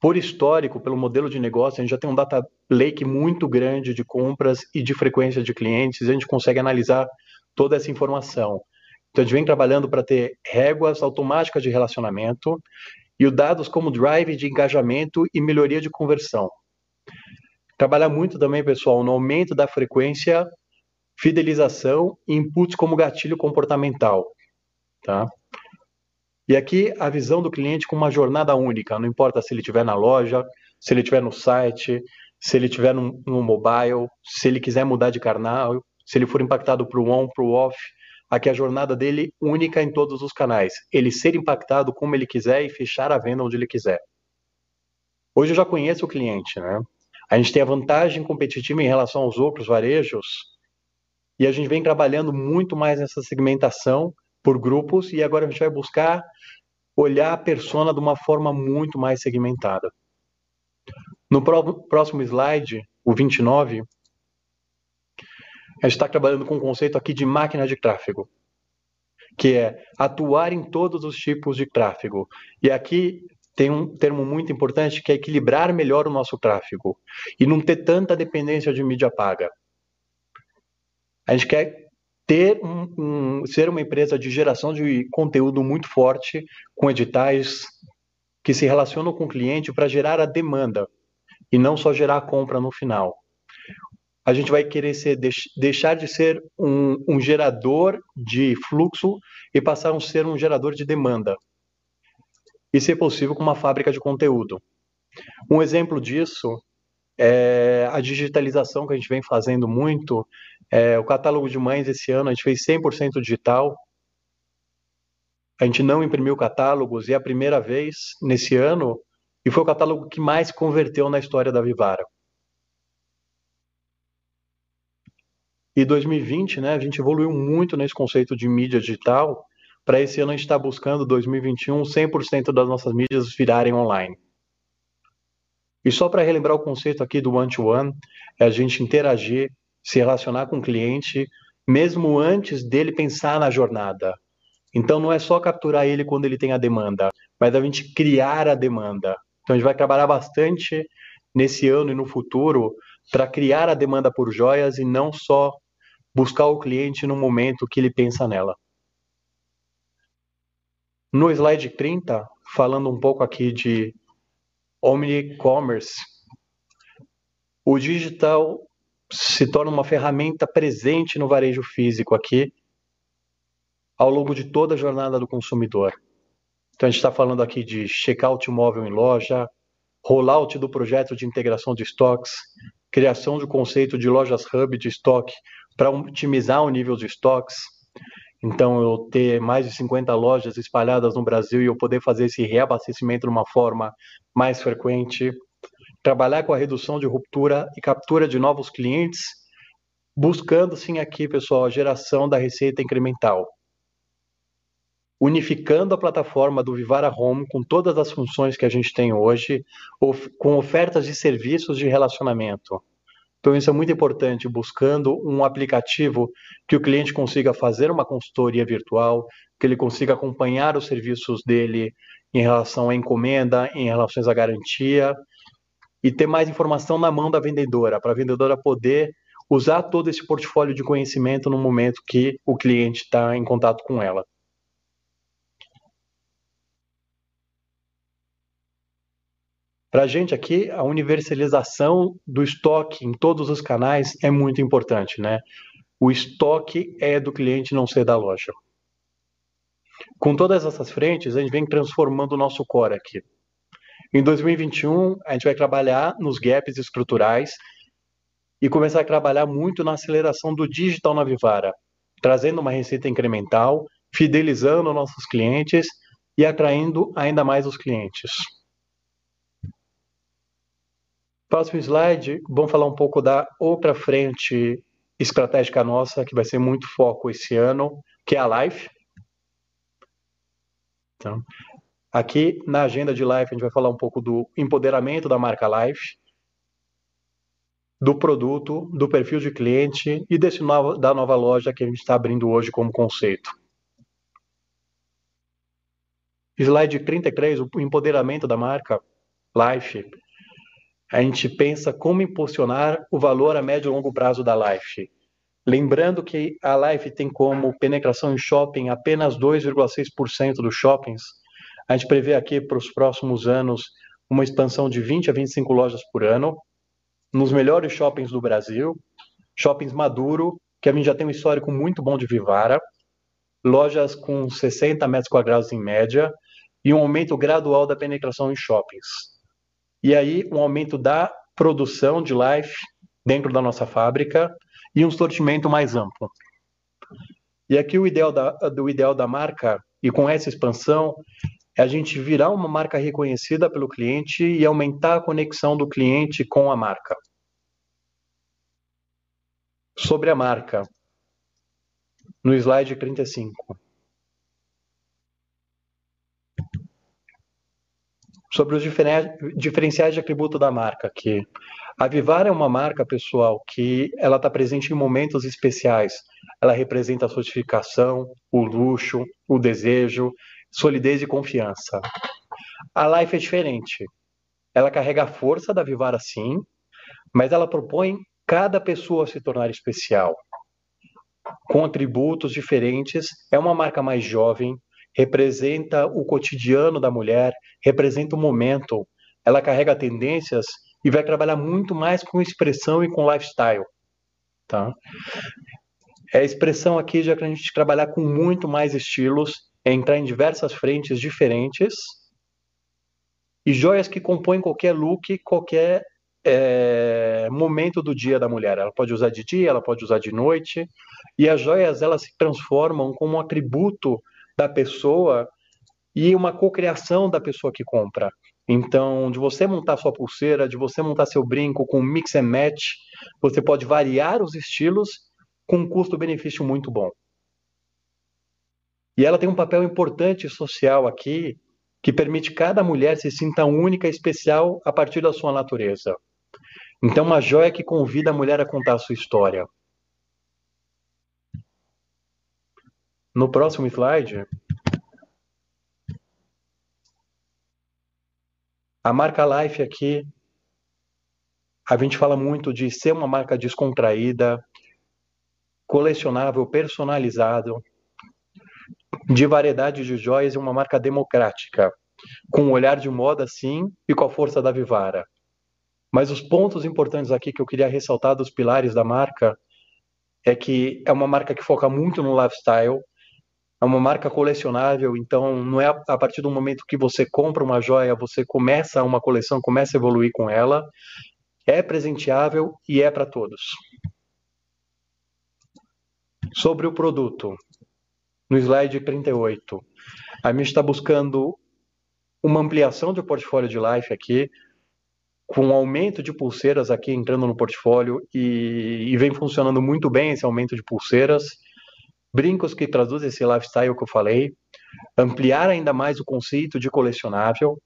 Por histórico, pelo modelo de negócio, a gente já tem um data lake muito grande de compras e de frequência de clientes, a gente consegue analisar toda essa informação. Então, a gente vem trabalhando para ter réguas automáticas de relacionamento e o dados como drive de engajamento e melhoria de conversão. Trabalhar muito também, pessoal, no aumento da frequência, fidelização e inputs como gatilho comportamental, tá? E aqui a visão do cliente com uma jornada única, não importa se ele estiver na loja, se ele estiver no site, se ele estiver no, no mobile, se ele quiser mudar de canal, se ele for impactado para o on, para o off, aqui a jornada dele única em todos os canais. Ele ser impactado como ele quiser e fechar a venda onde ele quiser. Hoje eu já conheço o cliente, né? A gente tem a vantagem competitiva em relação aos outros varejos e a gente vem trabalhando muito mais nessa segmentação por grupos e agora a gente vai buscar olhar a persona de uma forma muito mais segmentada. No próximo slide, o 29, a gente está trabalhando com um conceito aqui de máquina de tráfego, que é atuar em todos os tipos de tráfego. E aqui tem um termo muito importante que é equilibrar melhor o nosso tráfego e não ter tanta dependência de mídia paga. A gente quer ter um, um, ser uma empresa de geração de conteúdo muito forte, com editais que se relacionam com o cliente para gerar a demanda e não só gerar a compra no final a gente vai querer ser, deixar de ser um, um gerador de fluxo e passar a ser um gerador de demanda. e, se possível, com uma fábrica de conteúdo. Um exemplo disso é a digitalização que a gente vem fazendo muito. É, o catálogo de mães esse ano a gente fez 100% digital. A gente não imprimiu catálogos e é a primeira vez nesse ano e foi o catálogo que mais converteu na história da Vivara. E 2020, né, a gente evoluiu muito nesse conceito de mídia digital. Para esse ano a gente está buscando 2021 100% das nossas mídias virarem online. E só para relembrar o conceito aqui do one-to-one, -one, é a gente interagir, se relacionar com o cliente, mesmo antes dele pensar na jornada. Então não é só capturar ele quando ele tem a demanda, mas a gente criar a demanda. Então a gente vai trabalhar bastante nesse ano e no futuro para criar a demanda por joias e não só buscar o cliente no momento que ele pensa nela. No slide 30, falando um pouco aqui de omni-commerce, o digital se torna uma ferramenta presente no varejo físico aqui, ao longo de toda a jornada do consumidor. Então, a gente está falando aqui de checkout móvel em loja, rollout do projeto de integração de estoques, criação do conceito de lojas hub de estoque para otimizar o nível de estoques. Então, eu ter mais de 50 lojas espalhadas no Brasil e eu poder fazer esse reabastecimento de uma forma mais frequente. Trabalhar com a redução de ruptura e captura de novos clientes, buscando, sim, aqui, pessoal, a geração da receita incremental. Unificando a plataforma do Vivara Home com todas as funções que a gente tem hoje, com ofertas de serviços de relacionamento então, isso é muito importante, buscando um aplicativo que o cliente consiga fazer uma consultoria virtual, que ele consiga acompanhar os serviços dele em relação à encomenda, em relação à garantia, e ter mais informação na mão da vendedora, para a vendedora poder usar todo esse portfólio de conhecimento no momento que o cliente está em contato com ela. Para a gente aqui, a universalização do estoque em todos os canais é muito importante, né? O estoque é do cliente, não ser da loja. Com todas essas frentes, a gente vem transformando o nosso core aqui. Em 2021, a gente vai trabalhar nos gaps estruturais e começar a trabalhar muito na aceleração do digital na Vivara, trazendo uma receita incremental, fidelizando nossos clientes e atraindo ainda mais os clientes. Próximo slide, vamos falar um pouco da outra frente estratégica nossa, que vai ser muito foco esse ano, que é a Life. Então, aqui na agenda de Life, a gente vai falar um pouco do empoderamento da marca Life, do produto, do perfil de cliente e desse novo, da nova loja que a gente está abrindo hoje como conceito. Slide 33, o empoderamento da marca Life a gente pensa como impulsionar o valor a médio e longo prazo da Life. Lembrando que a Life tem como penetração em shopping apenas 2,6% dos shoppings, a gente prevê aqui para os próximos anos uma expansão de 20 a 25 lojas por ano, nos melhores shoppings do Brasil, shoppings maduro, que a gente já tem um histórico muito bom de Vivara, lojas com 60 metros quadrados em média e um aumento gradual da penetração em shoppings e aí um aumento da produção de life dentro da nossa fábrica e um sortimento mais amplo. E aqui o ideal da, do ideal da marca, e com essa expansão, é a gente virar uma marca reconhecida pelo cliente e aumentar a conexão do cliente com a marca. Sobre a marca, no slide 35. Sobre os diferenciais de atributo da marca, que a Vivar é uma marca, pessoal, que ela está presente em momentos especiais. Ela representa a sofisticação, o luxo, o desejo, solidez e confiança. A Life é diferente. Ela carrega a força da Vivara, sim, mas ela propõe cada pessoa se tornar especial. Com atributos diferentes, é uma marca mais jovem, representa o cotidiano da mulher, representa o momento. Ela carrega tendências e vai trabalhar muito mais com expressão e com lifestyle. Tá? É a expressão aqui já que a gente trabalhar com muito mais estilos, é entrar em diversas frentes diferentes e joias que compõem qualquer look, qualquer é, momento do dia da mulher. Ela pode usar de dia, ela pode usar de noite, e as joias elas se transformam como um atributo da pessoa e uma cocriação da pessoa que compra. Então, de você montar sua pulseira, de você montar seu brinco com mix and match, você pode variar os estilos com um custo-benefício muito bom. E ela tem um papel importante social aqui, que permite cada mulher se sinta única e especial a partir da sua natureza. Então, uma joia que convida a mulher a contar a sua história. No próximo slide, a marca Life aqui, a gente fala muito de ser uma marca descontraída, colecionável, personalizado, de variedade de joias e uma marca democrática, com um olhar de moda sim e com a força da Vivara. Mas os pontos importantes aqui que eu queria ressaltar dos pilares da marca é que é uma marca que foca muito no lifestyle, é uma marca colecionável, então não é a partir do momento que você compra uma joia, você começa uma coleção, começa a evoluir com ela. É presenteável e é para todos. Sobre o produto, no slide 38, a gente está buscando uma ampliação do portfólio de Life aqui, com um aumento de pulseiras aqui entrando no portfólio e, e, vem funcionando muito bem esse aumento de pulseiras. Brincos que traduzem esse lifestyle que eu falei, ampliar ainda mais o conceito de colecionável,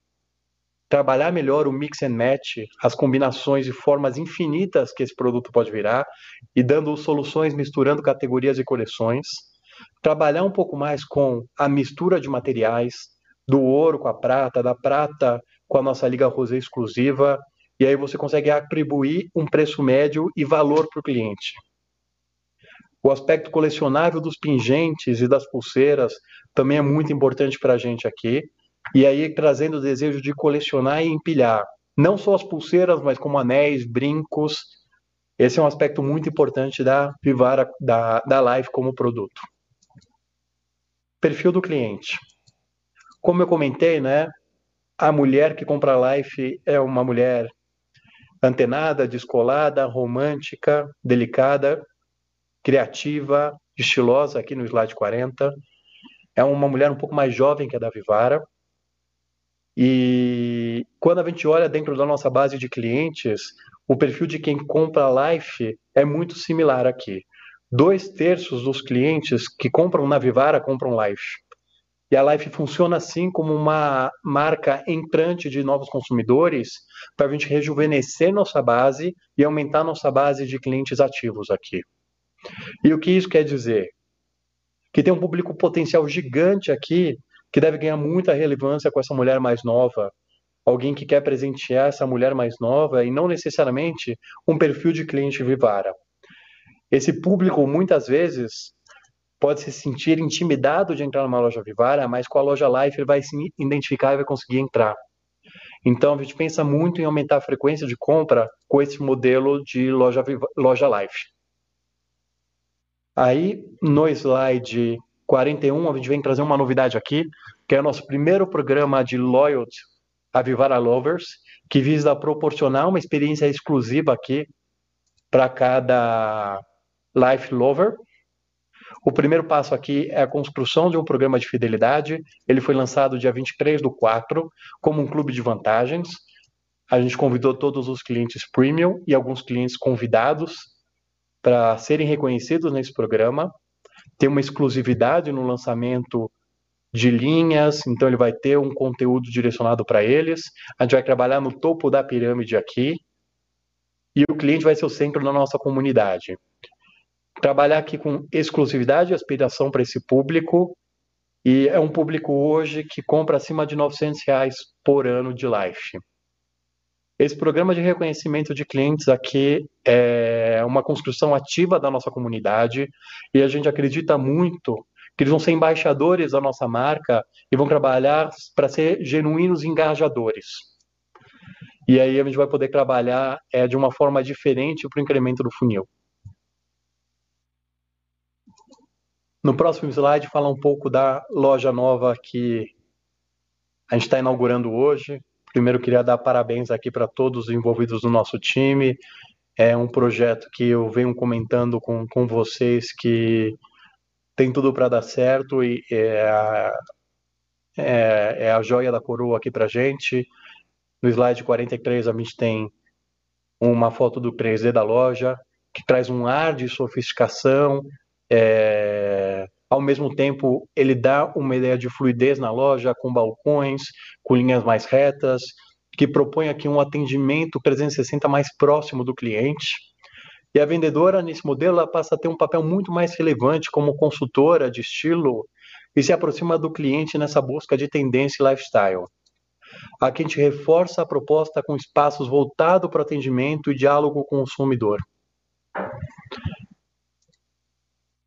trabalhar melhor o mix and match, as combinações e formas infinitas que esse produto pode virar e dando soluções misturando categorias e coleções, trabalhar um pouco mais com a mistura de materiais, do ouro com a prata, da prata com a nossa Liga Rosé exclusiva, e aí você consegue atribuir um preço médio e valor para o cliente. O aspecto colecionável dos pingentes e das pulseiras também é muito importante para a gente aqui. E aí trazendo o desejo de colecionar e empilhar. Não só as pulseiras, mas como anéis, brincos. Esse é um aspecto muito importante da Vivara, da, da como produto. Perfil do cliente. Como eu comentei, né? A mulher que compra Life é uma mulher antenada, descolada, romântica, delicada, criativa, estilosa, aqui no slide 40. É uma mulher um pouco mais jovem que a da Vivara. E quando a gente olha dentro da nossa base de clientes, o perfil de quem compra Life é muito similar aqui. Dois terços dos clientes que compram na Vivara compram Life. E a Life funciona assim como uma marca entrante de novos consumidores para a gente rejuvenescer nossa base e aumentar nossa base de clientes ativos aqui. E o que isso quer dizer? Que tem um público potencial gigante aqui que deve ganhar muita relevância com essa mulher mais nova, alguém que quer presentear essa mulher mais nova e não necessariamente um perfil de cliente Vivara. Esse público muitas vezes pode se sentir intimidado de entrar numa loja Vivara, mas com a loja Life ele vai se identificar e vai conseguir entrar. Então a gente pensa muito em aumentar a frequência de compra com esse modelo de loja, loja Life. Aí no slide 41 a gente vem trazer uma novidade aqui, que é o nosso primeiro programa de loyalty a Vivara Lovers, que visa proporcionar uma experiência exclusiva aqui para cada Life Lover o primeiro passo aqui é a construção de um programa de fidelidade. Ele foi lançado dia 23 do 4 como um clube de vantagens. A gente convidou todos os clientes premium e alguns clientes convidados para serem reconhecidos nesse programa. Tem uma exclusividade no lançamento de linhas, então ele vai ter um conteúdo direcionado para eles. A gente vai trabalhar no topo da pirâmide aqui. E o cliente vai ser o centro da nossa comunidade trabalhar aqui com exclusividade e aspiração para esse público. E é um público hoje que compra acima de 900 reais por ano de life. Esse programa de reconhecimento de clientes aqui é uma construção ativa da nossa comunidade e a gente acredita muito que eles vão ser embaixadores da nossa marca e vão trabalhar para ser genuínos engajadores. E aí a gente vai poder trabalhar é, de uma forma diferente para o incremento do funil. No próximo slide, fala um pouco da loja nova que a gente está inaugurando hoje. Primeiro, queria dar parabéns aqui para todos os envolvidos no nosso time. É um projeto que eu venho comentando com, com vocês que tem tudo para dar certo e é a, é, é a joia da coroa aqui para gente. No slide 43, a gente tem uma foto do 3D da loja, que traz um ar de sofisticação, é, ao mesmo tempo, ele dá uma ideia de fluidez na loja, com balcões, com linhas mais retas, que propõe aqui um atendimento 360 mais próximo do cliente. E a vendedora, nesse modelo, ela passa a ter um papel muito mais relevante como consultora de estilo e se aproxima do cliente nessa busca de tendência e lifestyle. Aqui a gente reforça a proposta com espaços voltados para atendimento e diálogo com o consumidor.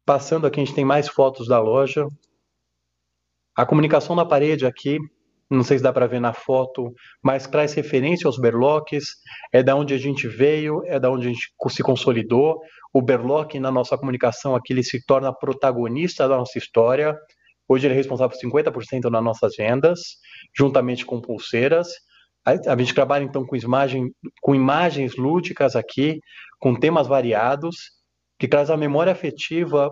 Passando aqui, a gente tem mais fotos da loja. A comunicação na parede aqui, não sei se dá para ver na foto, mas traz referência aos berloques, é da onde a gente veio, é da onde a gente se consolidou. O berloque na nossa comunicação aqui, ele se torna protagonista da nossa história. Hoje ele é responsável por 50% das nossas vendas, juntamente com pulseiras. A gente trabalha então com, imagem, com imagens lúdicas aqui, com temas variados, que traz a memória afetiva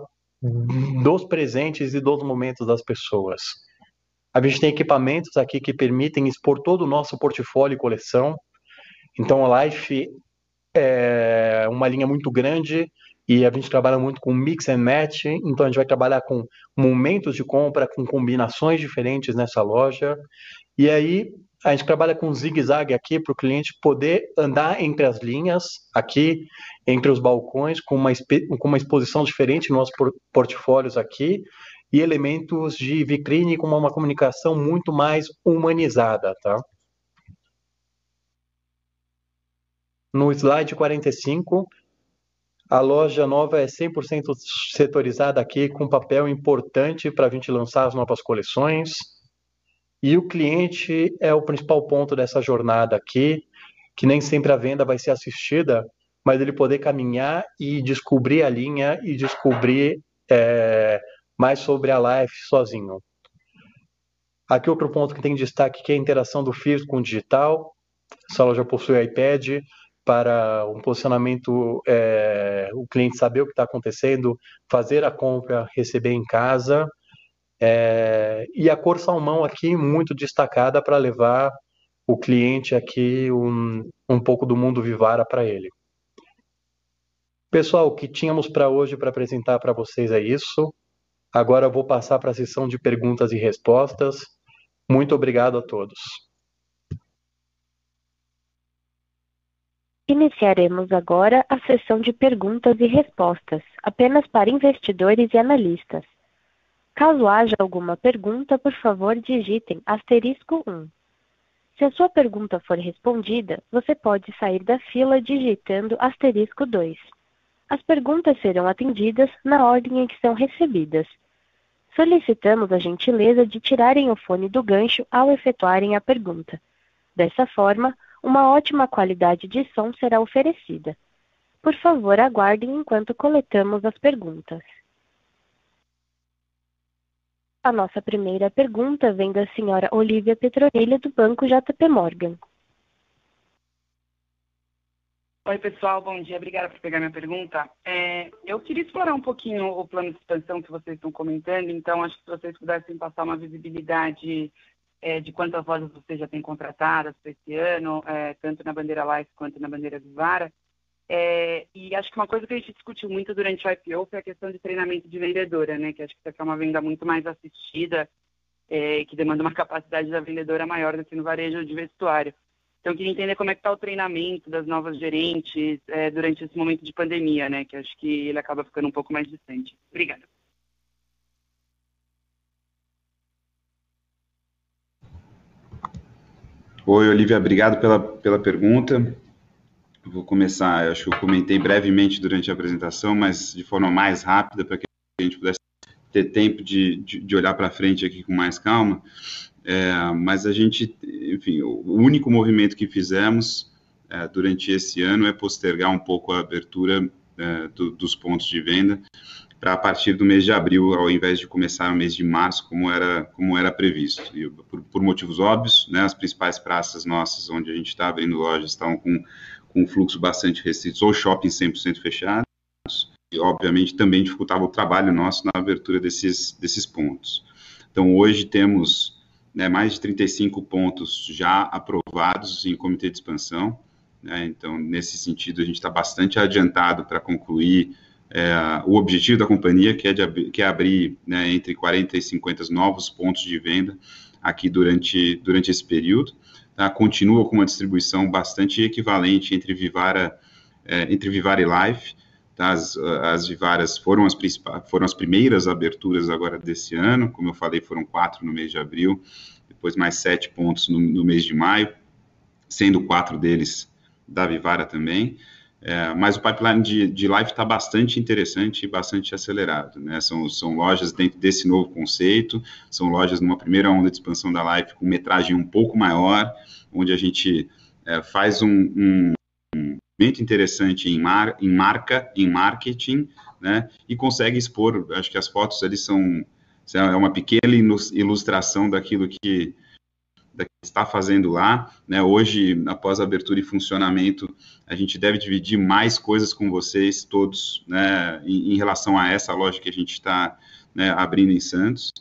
dos presentes e dos momentos das pessoas. A gente tem equipamentos aqui que permitem expor todo o nosso portfólio e coleção. Então, a Life é uma linha muito grande e a gente trabalha muito com mix and match. Então, a gente vai trabalhar com momentos de compra, com combinações diferentes nessa loja. E aí, a gente trabalha com zigue-zague aqui para o cliente poder andar entre as linhas, aqui, entre os balcões, com uma, com uma exposição diferente nos nossos portfólios aqui, e elementos de vitrine com uma comunicação muito mais humanizada, tá? No slide 45, a loja nova é 100% setorizada aqui, com papel importante para a gente lançar as novas coleções. E o cliente é o principal ponto dessa jornada aqui, que nem sempre a venda vai ser assistida, mas ele poder caminhar e descobrir a linha e descobrir é, mais sobre a life sozinho. Aqui outro ponto que tem destaque que é a interação do físico com o digital. Essa loja possui iPad para um posicionamento, é, o cliente saber o que está acontecendo, fazer a compra, receber em casa é, e a cor salmão aqui muito destacada para levar o cliente aqui um, um pouco do mundo Vivara para ele. Pessoal, o que tínhamos para hoje para apresentar para vocês é isso. Agora eu vou passar para a sessão de perguntas e respostas. Muito obrigado a todos. Iniciaremos agora a sessão de perguntas e respostas, apenas para investidores e analistas. Caso haja alguma pergunta, por favor, digitem asterisco 1. Se a sua pergunta for respondida, você pode sair da fila digitando asterisco 2. As perguntas serão atendidas na ordem em que são recebidas. Solicitamos a gentileza de tirarem o fone do gancho ao efetuarem a pergunta. Dessa forma, uma ótima qualidade de som será oferecida. Por favor, aguardem enquanto coletamos as perguntas. A nossa primeira pergunta vem da senhora Olivia Petronilha, do Banco JP Morgan. Oi, pessoal, bom dia. Obrigada por pegar minha pergunta. É, eu queria explorar um pouquinho o plano de expansão que vocês estão comentando, então acho que se vocês pudessem passar uma visibilidade é, de quantas lojas vocês já têm contratadas para esse ano, é, tanto na bandeira Life quanto na bandeira Vivara, é, e acho que uma coisa que a gente discutiu muito durante o IPO foi a questão de treinamento de vendedora, né? Que acho que isso aqui é uma venda muito mais assistida, é, que demanda uma capacidade da vendedora maior do que no varejo de vestuário. Então, queria entender como é que está o treinamento das novas gerentes é, durante esse momento de pandemia, né? Que acho que ele acaba ficando um pouco mais distante. Obrigada. Oi, Olivia, obrigado pela, pela pergunta. Vou começar, acho que eu comentei brevemente durante a apresentação, mas de forma mais rápida, para que a gente pudesse ter tempo de, de, de olhar para frente aqui com mais calma. É, mas a gente, enfim, o único movimento que fizemos é, durante esse ano é postergar um pouco a abertura é, do, dos pontos de venda para a partir do mês de abril, ao invés de começar no mês de março, como era, como era previsto. E, por, por, motivos óbvios, né, as principais praças nossas, onde a gente está abrindo lojas, estão com, com fluxo bastante restrito, ou shoppings 100% fechados, e obviamente também dificultava o trabalho nosso na abertura desses, desses pontos. Então, hoje temos né, mais de 35 pontos já aprovados em comitê de expansão, né, então, nesse sentido, a gente está bastante adiantado para concluir é, o objetivo da companhia, que é, de, que é abrir né, entre 40 e 50 novos pontos de venda aqui durante, durante esse período. Tá? Continua com uma distribuição bastante equivalente entre Vivara, é, entre Vivara e Life, Tá? As, as Vivaras foram as, foram as primeiras aberturas agora desse ano, como eu falei, foram quatro no mês de abril, depois mais sete pontos no, no mês de maio, sendo quatro deles da Vivara também. É, mas o pipeline de, de live está bastante interessante e bastante acelerado. Né? São, são lojas dentro desse novo conceito, são lojas numa primeira onda de expansão da live com metragem um pouco maior, onde a gente é, faz um, um, muito interessante em, mar, em marca, em marketing, né, e consegue expor, acho que as fotos ali são, é uma pequena ilustração daquilo que, que está fazendo lá, né, hoje, após a abertura e funcionamento, a gente deve dividir mais coisas com vocês todos, né, em, em relação a essa loja que a gente está né, abrindo em Santos,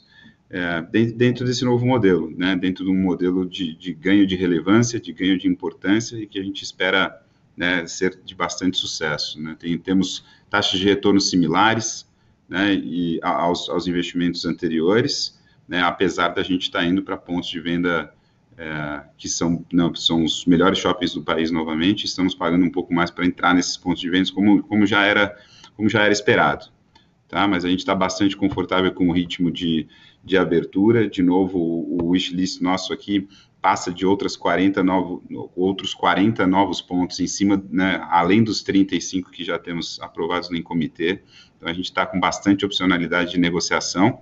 é, dentro desse novo modelo, né, dentro de um modelo de, de ganho de relevância, de ganho de importância, e que a gente espera né, ser de bastante sucesso. Né? Tem, temos taxas de retorno similares né, e aos, aos investimentos anteriores, né, apesar da gente estar tá indo para pontos de venda é, que são, não, são os melhores shoppings do país novamente, estamos pagando um pouco mais para entrar nesses pontos de venda, como, como, já, era, como já era esperado. Tá? Mas a gente está bastante confortável com o ritmo de, de abertura. De novo, o, o wishlist nosso aqui passa de outras 40 novo, outros 40 novos pontos em cima, né, além dos 35 que já temos aprovados no comitê. Então, a gente está com bastante opcionalidade de negociação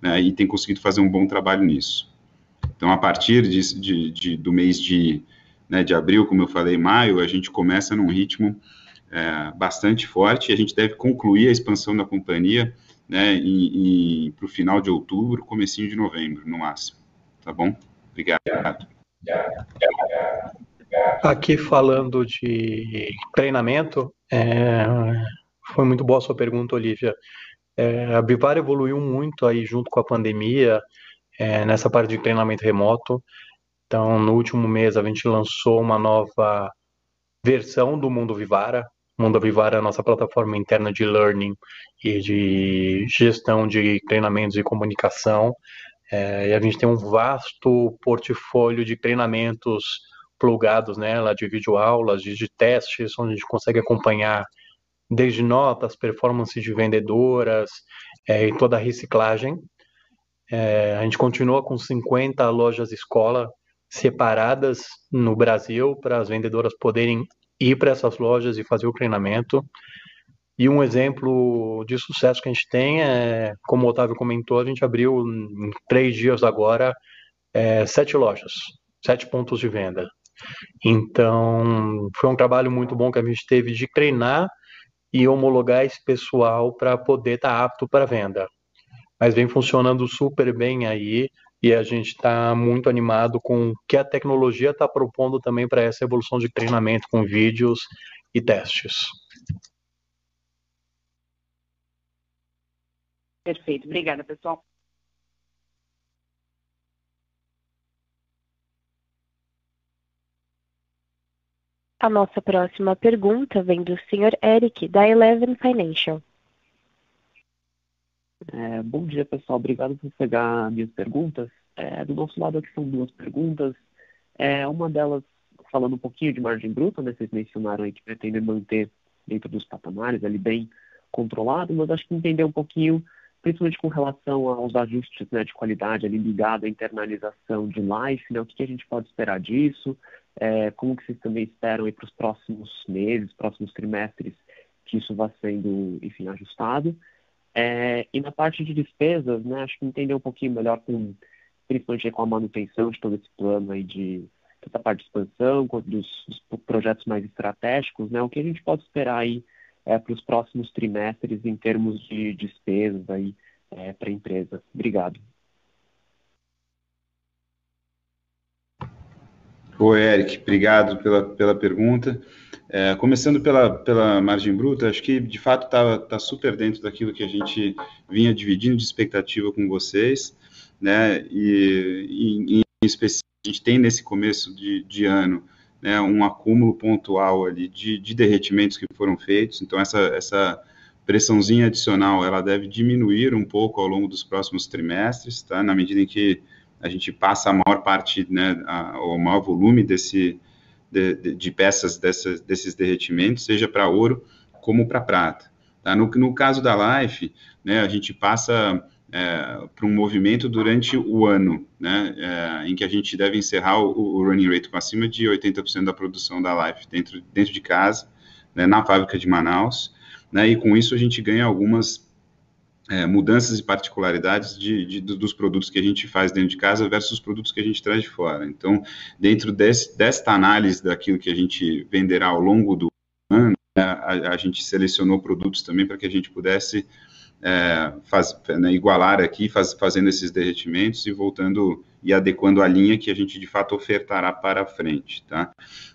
né, e tem conseguido fazer um bom trabalho nisso. Então, a partir de, de, de, do mês de, né, de abril, como eu falei, maio, a gente começa num ritmo é, bastante forte e a gente deve concluir a expansão da companhia né, para o final de outubro, comecinho de novembro, no máximo. Tá bom? Obrigado. Aqui falando de treinamento, é, foi muito boa a sua pergunta, Olivia. É, a Bivar evoluiu muito aí junto com a pandemia é, nessa parte de treinamento remoto. Então, no último mês a gente lançou uma nova versão do Mundo Vivara. Mundo Vivara é a nossa plataforma interna de learning e de gestão de treinamentos e comunicação. É, e a gente tem um vasto portfólio de treinamentos plugados nela, de videoaulas, de, de testes, onde a gente consegue acompanhar desde notas, performances de vendedoras é, e toda a reciclagem. É, a gente continua com 50 lojas escola separadas no Brasil para as vendedoras poderem ir para essas lojas e fazer o treinamento. E um exemplo de sucesso que a gente tem é, como o Otávio comentou, a gente abriu em três dias agora é, sete lojas, sete pontos de venda. Então, foi um trabalho muito bom que a gente teve de treinar e homologar esse pessoal para poder estar tá apto para venda. Mas vem funcionando super bem aí e a gente está muito animado com o que a tecnologia está propondo também para essa evolução de treinamento com vídeos e testes. Perfeito. Obrigada, pessoal. A nossa próxima pergunta vem do Sr. Eric, da Eleven Financial. É, bom dia, pessoal. Obrigado por pegar minhas perguntas. É, do nosso lado aqui são duas perguntas. É, uma delas falando um pouquinho de margem bruta, né? Vocês mencionaram aí que pretendem manter dentro dos patamares ali bem controlado, mas acho que entender um pouquinho principalmente com relação aos ajustes né, de qualidade ali ligado à internalização de life, né, o que, que a gente pode esperar disso, é, como que vocês também esperam para os próximos meses, próximos trimestres, que isso vá sendo, enfim, ajustado. É, e na parte de despesas, né, acho que entender um pouquinho melhor com, principalmente com a manutenção de todo esse plano aí de tanto a parte de expansão dos, dos projetos mais estratégicos, né, o que a gente pode esperar aí é, para os próximos trimestres em termos de despesas aí é, para a empresa. Obrigado. Oi, Eric, obrigado pela, pela pergunta. É, começando pela, pela margem bruta, acho que de fato está tá super dentro daquilo que a gente vinha dividindo de expectativa com vocês, né? E, e em específico, a gente tem nesse começo de, de ano né, um acúmulo pontual ali de, de derretimentos que foram feitos, então essa, essa pressãozinha adicional ela deve diminuir um pouco ao longo dos próximos trimestres, tá? Na medida em que a gente passa a maior parte, né, a, o maior volume desse, de, de, de peças dessas, desses derretimentos, seja para ouro como para prata. Tá? No, no caso da Life, né, a gente passa é, para um movimento durante o ano, né, é, em que a gente deve encerrar o, o, running rate com acima de 80% da produção da Life dentro, dentro de casa, né, na fábrica de Manaus, né, e com isso a gente ganha algumas é, mudanças e particularidades de, de, dos produtos que a gente faz dentro de casa versus os produtos que a gente traz de fora. Então, dentro desse, desta análise daquilo que a gente venderá ao longo do ano, né, a, a gente selecionou produtos também para que a gente pudesse é, faz, né, igualar aqui, faz, fazendo esses derretimentos e voltando e adequando a linha que a gente de fato ofertará para frente, tá?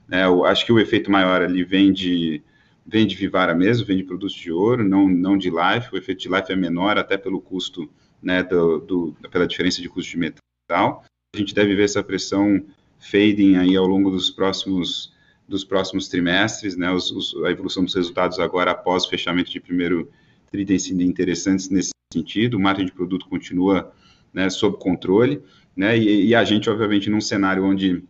É, eu acho que o efeito maior ali vem de vem de Vivara mesmo, vem de produtos de ouro, não, não de Life. O efeito de Life é menor, até pelo custo, né, do, do, pela diferença de custo de metal. A gente deve ver essa pressão fading aí ao longo dos próximos dos próximos trimestres, né, os, os, a evolução dos resultados agora após o fechamento de primeiro tri tem sido interessantes nesse sentido, o margem de produto continua né, sob controle, né, e, e a gente, obviamente, num cenário onde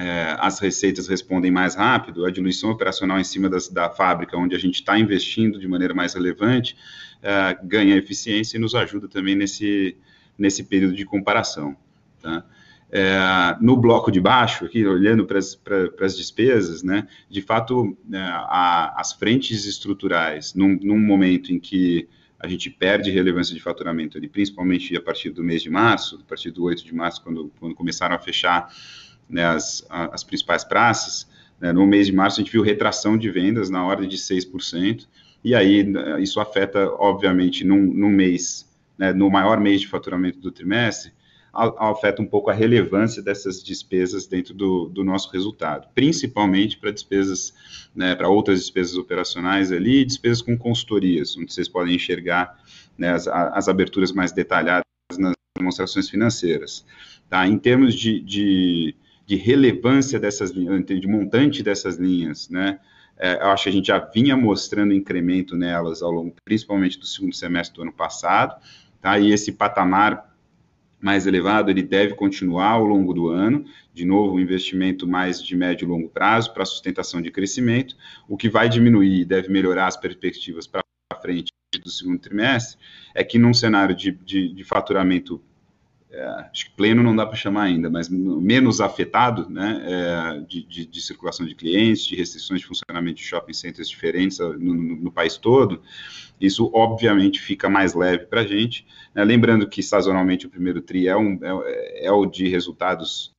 é, as receitas respondem mais rápido, a diluição operacional em cima das, da fábrica, onde a gente está investindo de maneira mais relevante, é, ganha eficiência e nos ajuda também nesse, nesse período de comparação. Tá? É, no bloco de baixo, aqui olhando para as despesas, né, de fato, é, a, as frentes estruturais, num, num, momento em que a gente perde relevância de faturamento, ali, principalmente a partir do mês de março, a partir do 8 de março, quando, quando começaram a fechar né, as, as principais praças, né, no mês de março a gente viu retração de vendas na ordem de 6%, e aí né, isso afeta, obviamente, num, num mês, né, no maior mês de faturamento do trimestre, afeta um pouco a relevância dessas despesas dentro do, do nosso resultado, principalmente para despesas, né, para outras despesas operacionais ali, despesas com consultorias, onde vocês podem enxergar né, as, as aberturas mais detalhadas nas demonstrações financeiras. Tá? Em termos de, de de relevância dessas linhas, de montante dessas linhas, né? É, eu acho que a gente já vinha mostrando incremento nelas ao longo, principalmente do segundo semestre do ano passado, tá? E esse patamar mais elevado, ele deve continuar ao longo do ano, de novo, um investimento mais de médio e longo prazo para sustentação de crescimento, o que vai diminuir e deve melhorar as perspectivas para frente do segundo trimestre, é que num cenário de, de, de faturamento acho que pleno não dá para chamar ainda, mas menos afetado, né, é, de, de, de, circulação de clientes, de restrições de funcionamento de shopping centers diferentes no, no, no país todo, isso obviamente fica mais leve para a gente. Né, lembrando que sazonalmente o primeiro TRI é, um, é, é o de resultados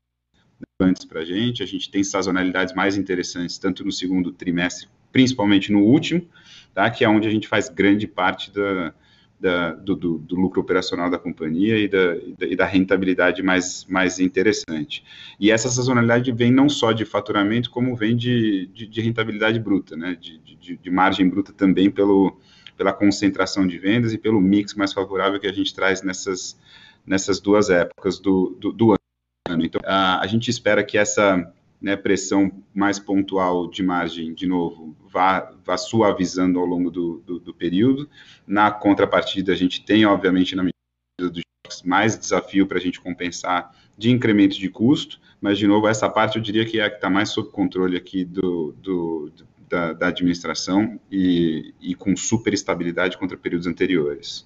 antes para a gente, a gente tem sazonalidades mais interessantes, tanto no segundo trimestre, principalmente no último, tá, que é onde a gente faz grande parte da da, do, do, do, lucro operacional da companhia e da, e da, rentabilidade mais, mais interessante. E essa sazonalidade vem não só de faturamento, como vem de, de, de rentabilidade bruta, né, de, de, de, margem bruta também pelo, pela concentração de vendas e pelo mix mais favorável que a gente traz nessas, nessas duas épocas do, do, do ano. Então, a, a gente espera que essa né, pressão mais pontual de margem, de novo, vá, vá suavizando ao longo do, do, do período. Na contrapartida, a gente tem, obviamente, na medida dos mais desafio para a gente compensar de incremento de custo, mas, de novo, essa parte eu diria que é a que está mais sob controle aqui do, do da, da, administração e, e, com super estabilidade contra períodos anteriores.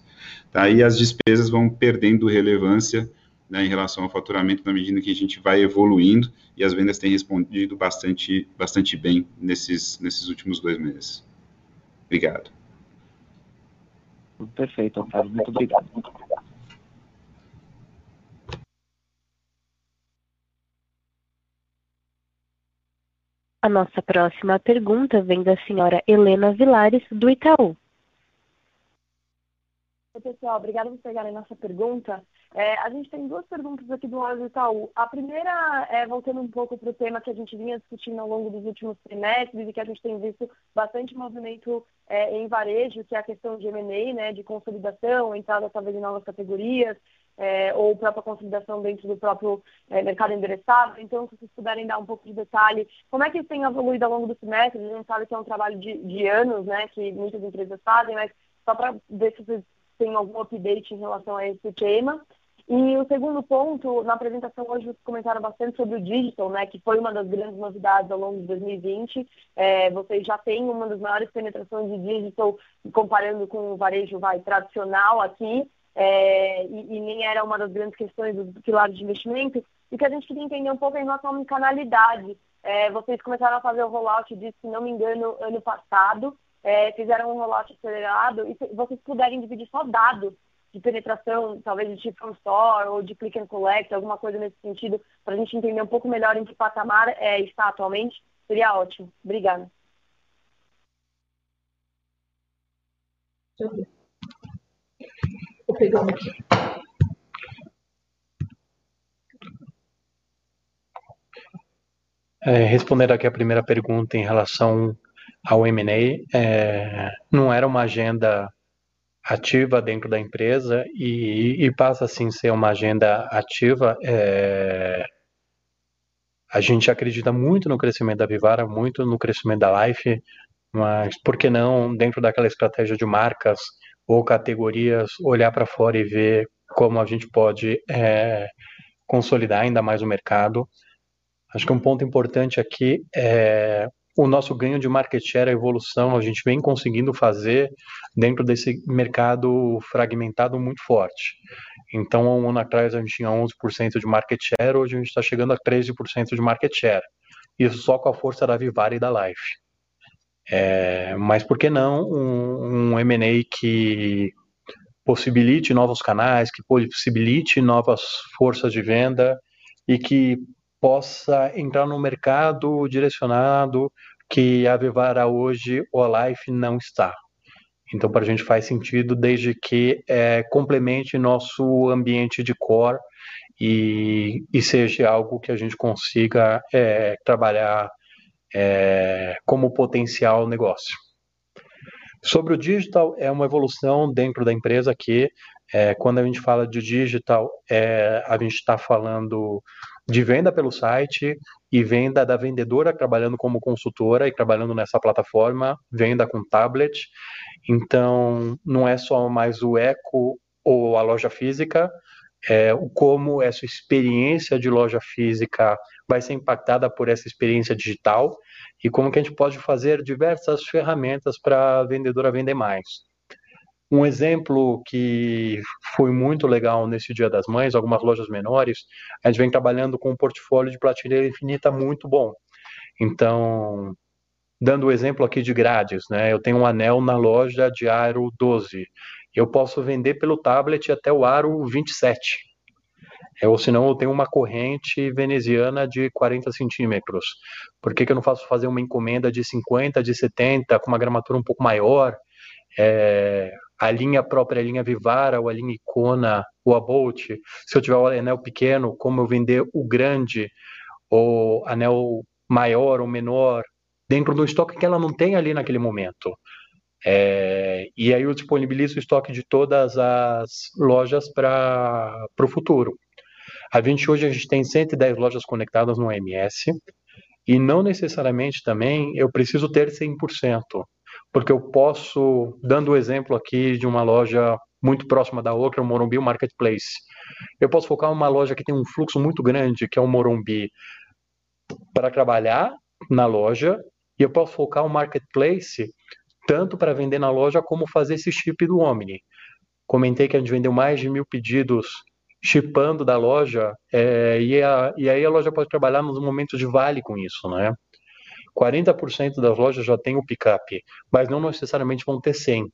Tá? E as despesas vão perdendo relevância né, em relação ao faturamento na medida que a gente vai evoluindo e as vendas têm respondido bastante, bastante bem nesses, nesses últimos dois meses. Obrigado. Perfeito, Otávio. Muito obrigado. A nossa próxima pergunta vem da senhora Helena Vilares, do Itaú. Oi, pessoal, obrigada por pegarem nossa pergunta. É, a gente tem duas perguntas aqui do do Itaú. A primeira é voltando um pouco para o tema que a gente vinha discutindo ao longo dos últimos trimestres e que a gente tem visto bastante movimento é, em varejo, que é a questão de M&A, né, de consolidação, entrada talvez em novas categorias, é, ou própria consolidação dentro do próprio é, mercado endereçado. Então, se vocês puderem dar um pouco de detalhe, como é que isso tem evoluído ao longo do semestre? A gente sabe que é um trabalho de, de anos, né, que muitas empresas fazem, mas só para ver se vocês têm algum update em relação a esse tema. E o segundo ponto, na apresentação hoje vocês comentaram bastante sobre o digital, né, que foi uma das grandes novidades ao longo de 2020. É, vocês já têm uma das maiores penetrações de digital comparando com o varejo vai, tradicional aqui, é, e, e, nem era uma das grandes questões do pilar de investimento. E que a gente queria entender um pouco em relação à omnicanalidade. É, vocês começaram a fazer o rollout disso, se não me engano, ano passado. É, fizeram um rollout acelerado e se vocês puderem dividir só dados de penetração, talvez de tipo store ou de click and collect, alguma coisa nesse sentido, para a gente entender um pouco melhor em que patamar é, está atualmente, seria ótimo. Obrigada. Deixa eu ver. Vou pegar um aqui. É, responder aqui a primeira pergunta em relação ao M&A, é, não era uma agenda ativa dentro da empresa e, e passa assim ser uma agenda ativa. É... A gente acredita muito no crescimento da Vivara, muito no crescimento da Life, mas por que não, dentro daquela estratégia de marcas ou categorias, olhar para fora e ver como a gente pode é, consolidar ainda mais o mercado? Acho que um ponto importante aqui é o nosso ganho de market share, a evolução, a gente vem conseguindo fazer dentro desse mercado fragmentado muito forte. Então, um ano atrás a gente tinha 11% de market share, hoje a gente está chegando a 13% de market share. Isso só com a força da Vivara e da Life. É, mas por que não um, um M&A que possibilite novos canais, que possibilite novas forças de venda e que possa entrar no mercado direcionado que a Vivara hoje ou a Life não está. Então, para a gente faz sentido desde que é, complemente nosso ambiente de core e, e seja algo que a gente consiga é, trabalhar é, como potencial negócio. Sobre o digital, é uma evolução dentro da empresa que, é, quando a gente fala de digital, é, a gente está falando de venda pelo site e venda da vendedora trabalhando como consultora e trabalhando nessa plataforma, venda com tablet. Então, não é só mais o eco ou a loja física, é, como essa experiência de loja física vai ser impactada por essa experiência digital e como que a gente pode fazer diversas ferramentas para a vendedora vender mais. Um exemplo que foi muito legal nesse Dia das Mães, algumas lojas menores, a gente vem trabalhando com um portfólio de prateleira infinita muito bom. Então, dando o exemplo aqui de grades, né? Eu tenho um anel na loja de aro 12. Eu posso vender pelo tablet até o aro 27. É, ou senão eu tenho uma corrente veneziana de 40 centímetros. Por que, que eu não faço fazer uma encomenda de 50, de 70, com uma gramatura um pouco maior? É, a linha própria, a linha Vivara, ou a linha Icona, ou a Bolt, se eu tiver o anel pequeno, como eu vender o grande, ou anel maior ou menor, dentro do estoque que ela não tem ali naquele momento. É, e aí eu disponibilizo o estoque de todas as lojas para o futuro. A gente hoje a gente tem 110 lojas conectadas no AMS e não necessariamente também eu preciso ter 100% porque eu posso, dando o exemplo aqui de uma loja muito próxima da outra, o Morumbi Marketplace, eu posso focar uma loja que tem um fluxo muito grande, que é o Morumbi, para trabalhar na loja, e eu posso focar o Marketplace tanto para vender na loja como fazer esse chip do Omni. Comentei que a gente vendeu mais de mil pedidos chipando da loja, é, e, a, e aí a loja pode trabalhar nos momentos de vale com isso, né? 40% das lojas já tem o picape, mas não necessariamente vão ter 100.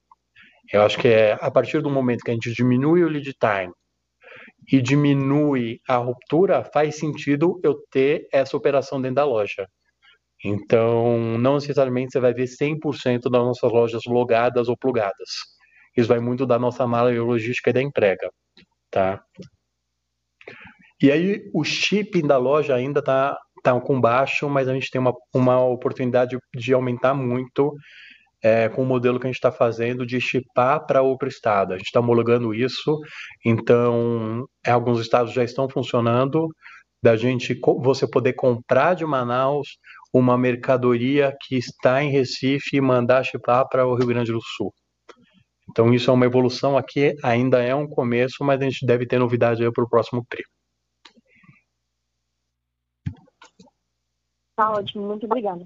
Eu acho que é a partir do momento que a gente diminui o lead time e diminui a ruptura, faz sentido eu ter essa operação dentro da loja. Então, não necessariamente você vai ver 100% das nossas lojas logadas ou plugadas. Isso vai muito da nossa malha logística e da entrega, tá? E aí, o shipping da loja ainda está tá com baixo, mas a gente tem uma, uma oportunidade de aumentar muito é, com o modelo que a gente está fazendo de chipar para outro estado. A gente está homologando isso, então alguns estados já estão funcionando, da gente você poder comprar de Manaus uma mercadoria que está em Recife e mandar chipar para o Rio Grande do Sul. Então isso é uma evolução aqui, ainda é um começo, mas a gente deve ter novidade para o próximo TRI. Tá ótimo, muito obrigada.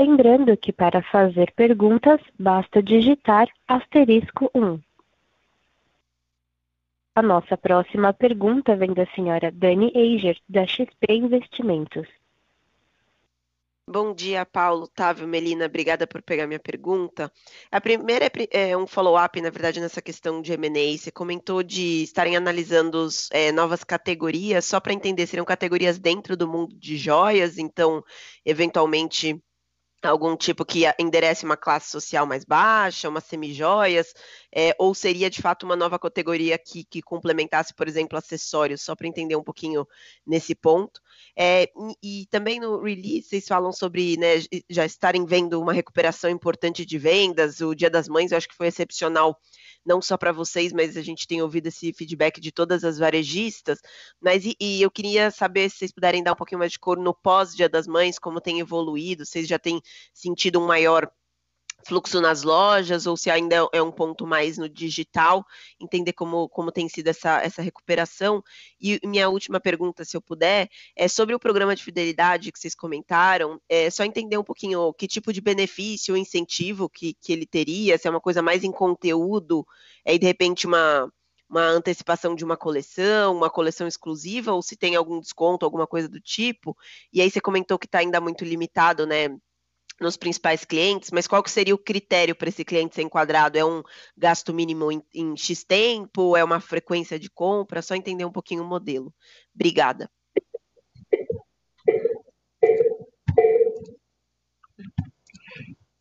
Lembrando que para fazer perguntas, basta digitar asterisco 1. A nossa próxima pergunta vem da senhora Dani Eiger, da XP Investimentos. Bom dia, Paulo, Otávio, Melina, obrigada por pegar minha pergunta. A primeira é, é um follow-up, na verdade, nessa questão de M&A. Você comentou de estarem analisando é, novas categorias, só para entender, seriam categorias dentro do mundo de joias, então, eventualmente, algum tipo que enderece uma classe social mais baixa, umas semijoias, é, ou seria de fato uma nova categoria que, que complementasse, por exemplo, acessórios, só para entender um pouquinho nesse ponto. É, e, e, também no release vocês falam sobre né, já estarem vendo uma recuperação importante de vendas, o Dia das Mães eu acho que foi excepcional não só para vocês, mas a gente tem ouvido esse feedback de todas as varejistas. Mas e, e, eu queria saber se vocês puderem dar um pouquinho mais de cor no pós-Dia das Mães, como tem evoluído, vocês já têm sentido um maior fluxo nas lojas ou se ainda é um ponto mais no digital, entender como, como tem sido essa, essa recuperação. E minha última pergunta, se eu puder, é sobre o programa de fidelidade que vocês comentaram, é só entender um pouquinho que tipo de benefício, incentivo que, que ele teria, se é uma coisa mais em conteúdo, é de repente uma uma antecipação de uma coleção, uma coleção exclusiva, ou se tem algum desconto, alguma coisa do tipo. E aí você comentou que está ainda muito limitado, né? Nos principais clientes, mas qual que seria o critério para esse cliente ser enquadrado? É um gasto mínimo em, em, X tempo? É uma frequência de compra? Só entender um pouquinho o modelo. Obrigada.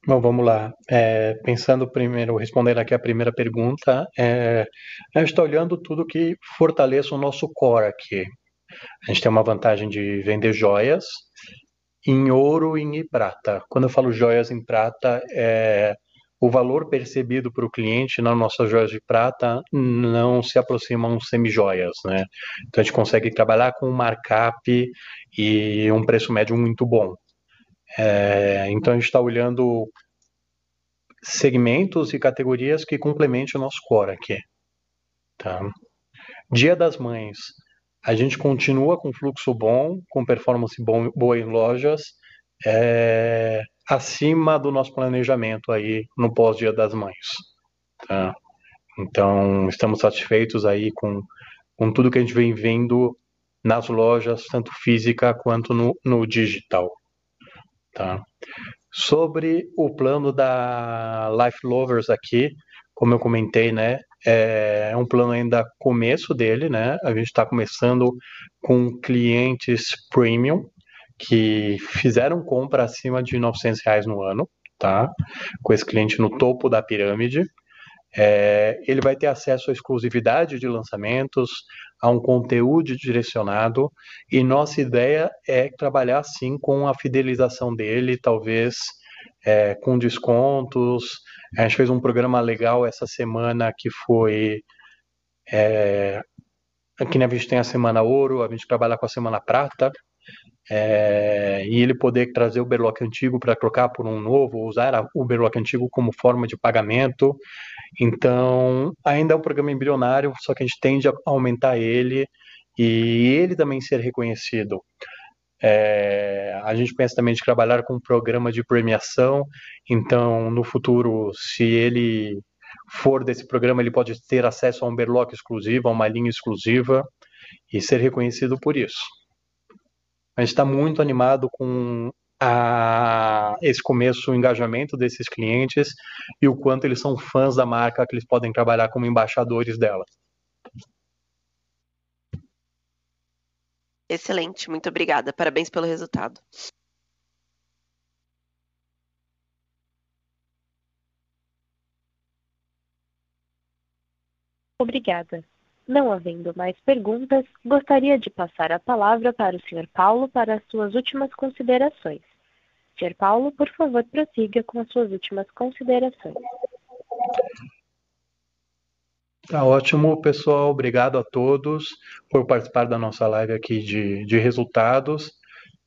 Bom, vamos lá. É, pensando primeiro, respondendo aqui a primeira pergunta, é, a gente está olhando tudo que fortaleça o nosso core aqui. A gente tem uma vantagem de vender joias, em ouro e em prata. Quando eu falo joias em prata, é o valor percebido para o cliente nas nossas joias de prata não se aproxima a um semi-joias, né? Então a gente consegue trabalhar com um markup e um preço médio muito bom. É, então a gente está olhando segmentos e categorias que complementem o nosso core aqui. Tá? Dia das Mães. A gente continua com fluxo bom, com performance bom, boa em lojas, é, acima do nosso planejamento aí no pós-dia das mães. Tá? Então, estamos satisfeitos aí com, com tudo que a gente vem vendo nas lojas, tanto física quanto no, no digital. Tá? Sobre o plano da Life Lovers aqui, como eu comentei, né, é um plano ainda começo dele, né? A gente está começando com clientes premium que fizeram compra acima de 900 reais no ano, tá? Com esse cliente no topo da pirâmide. É, ele vai ter acesso à exclusividade de lançamentos, a um conteúdo direcionado, e nossa ideia é trabalhar sim com a fidelização dele, talvez é, com descontos, a gente fez um programa legal essa semana que foi. É, aqui na gente tem a Semana Ouro, a gente trabalha com a Semana Prata, é, e ele poder trazer o Berlock antigo para trocar por um novo, usar o Berlock antigo como forma de pagamento. Então, ainda é um programa embrionário, só que a gente tende a aumentar ele e ele também ser reconhecido. É, a gente pensa também de trabalhar com um programa de premiação, então no futuro, se ele for desse programa, ele pode ter acesso a um berlock exclusivo, a uma linha exclusiva e ser reconhecido por isso. A gente está muito animado com a, esse começo, o engajamento desses clientes e o quanto eles são fãs da marca, que eles podem trabalhar como embaixadores dela. Excelente, muito obrigada. Parabéns pelo resultado. Obrigada. Não havendo mais perguntas, gostaria de passar a palavra para o Sr. Paulo para as suas últimas considerações. Sr. Paulo, por favor, prossiga com as suas últimas considerações. Tá ótimo, pessoal. Obrigado a todos por participar da nossa live aqui de, de resultados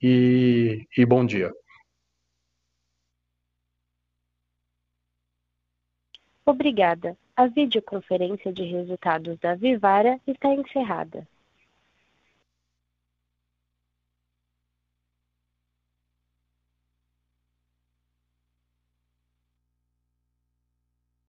e, e bom dia. Obrigada. A videoconferência de resultados da Vivara está encerrada.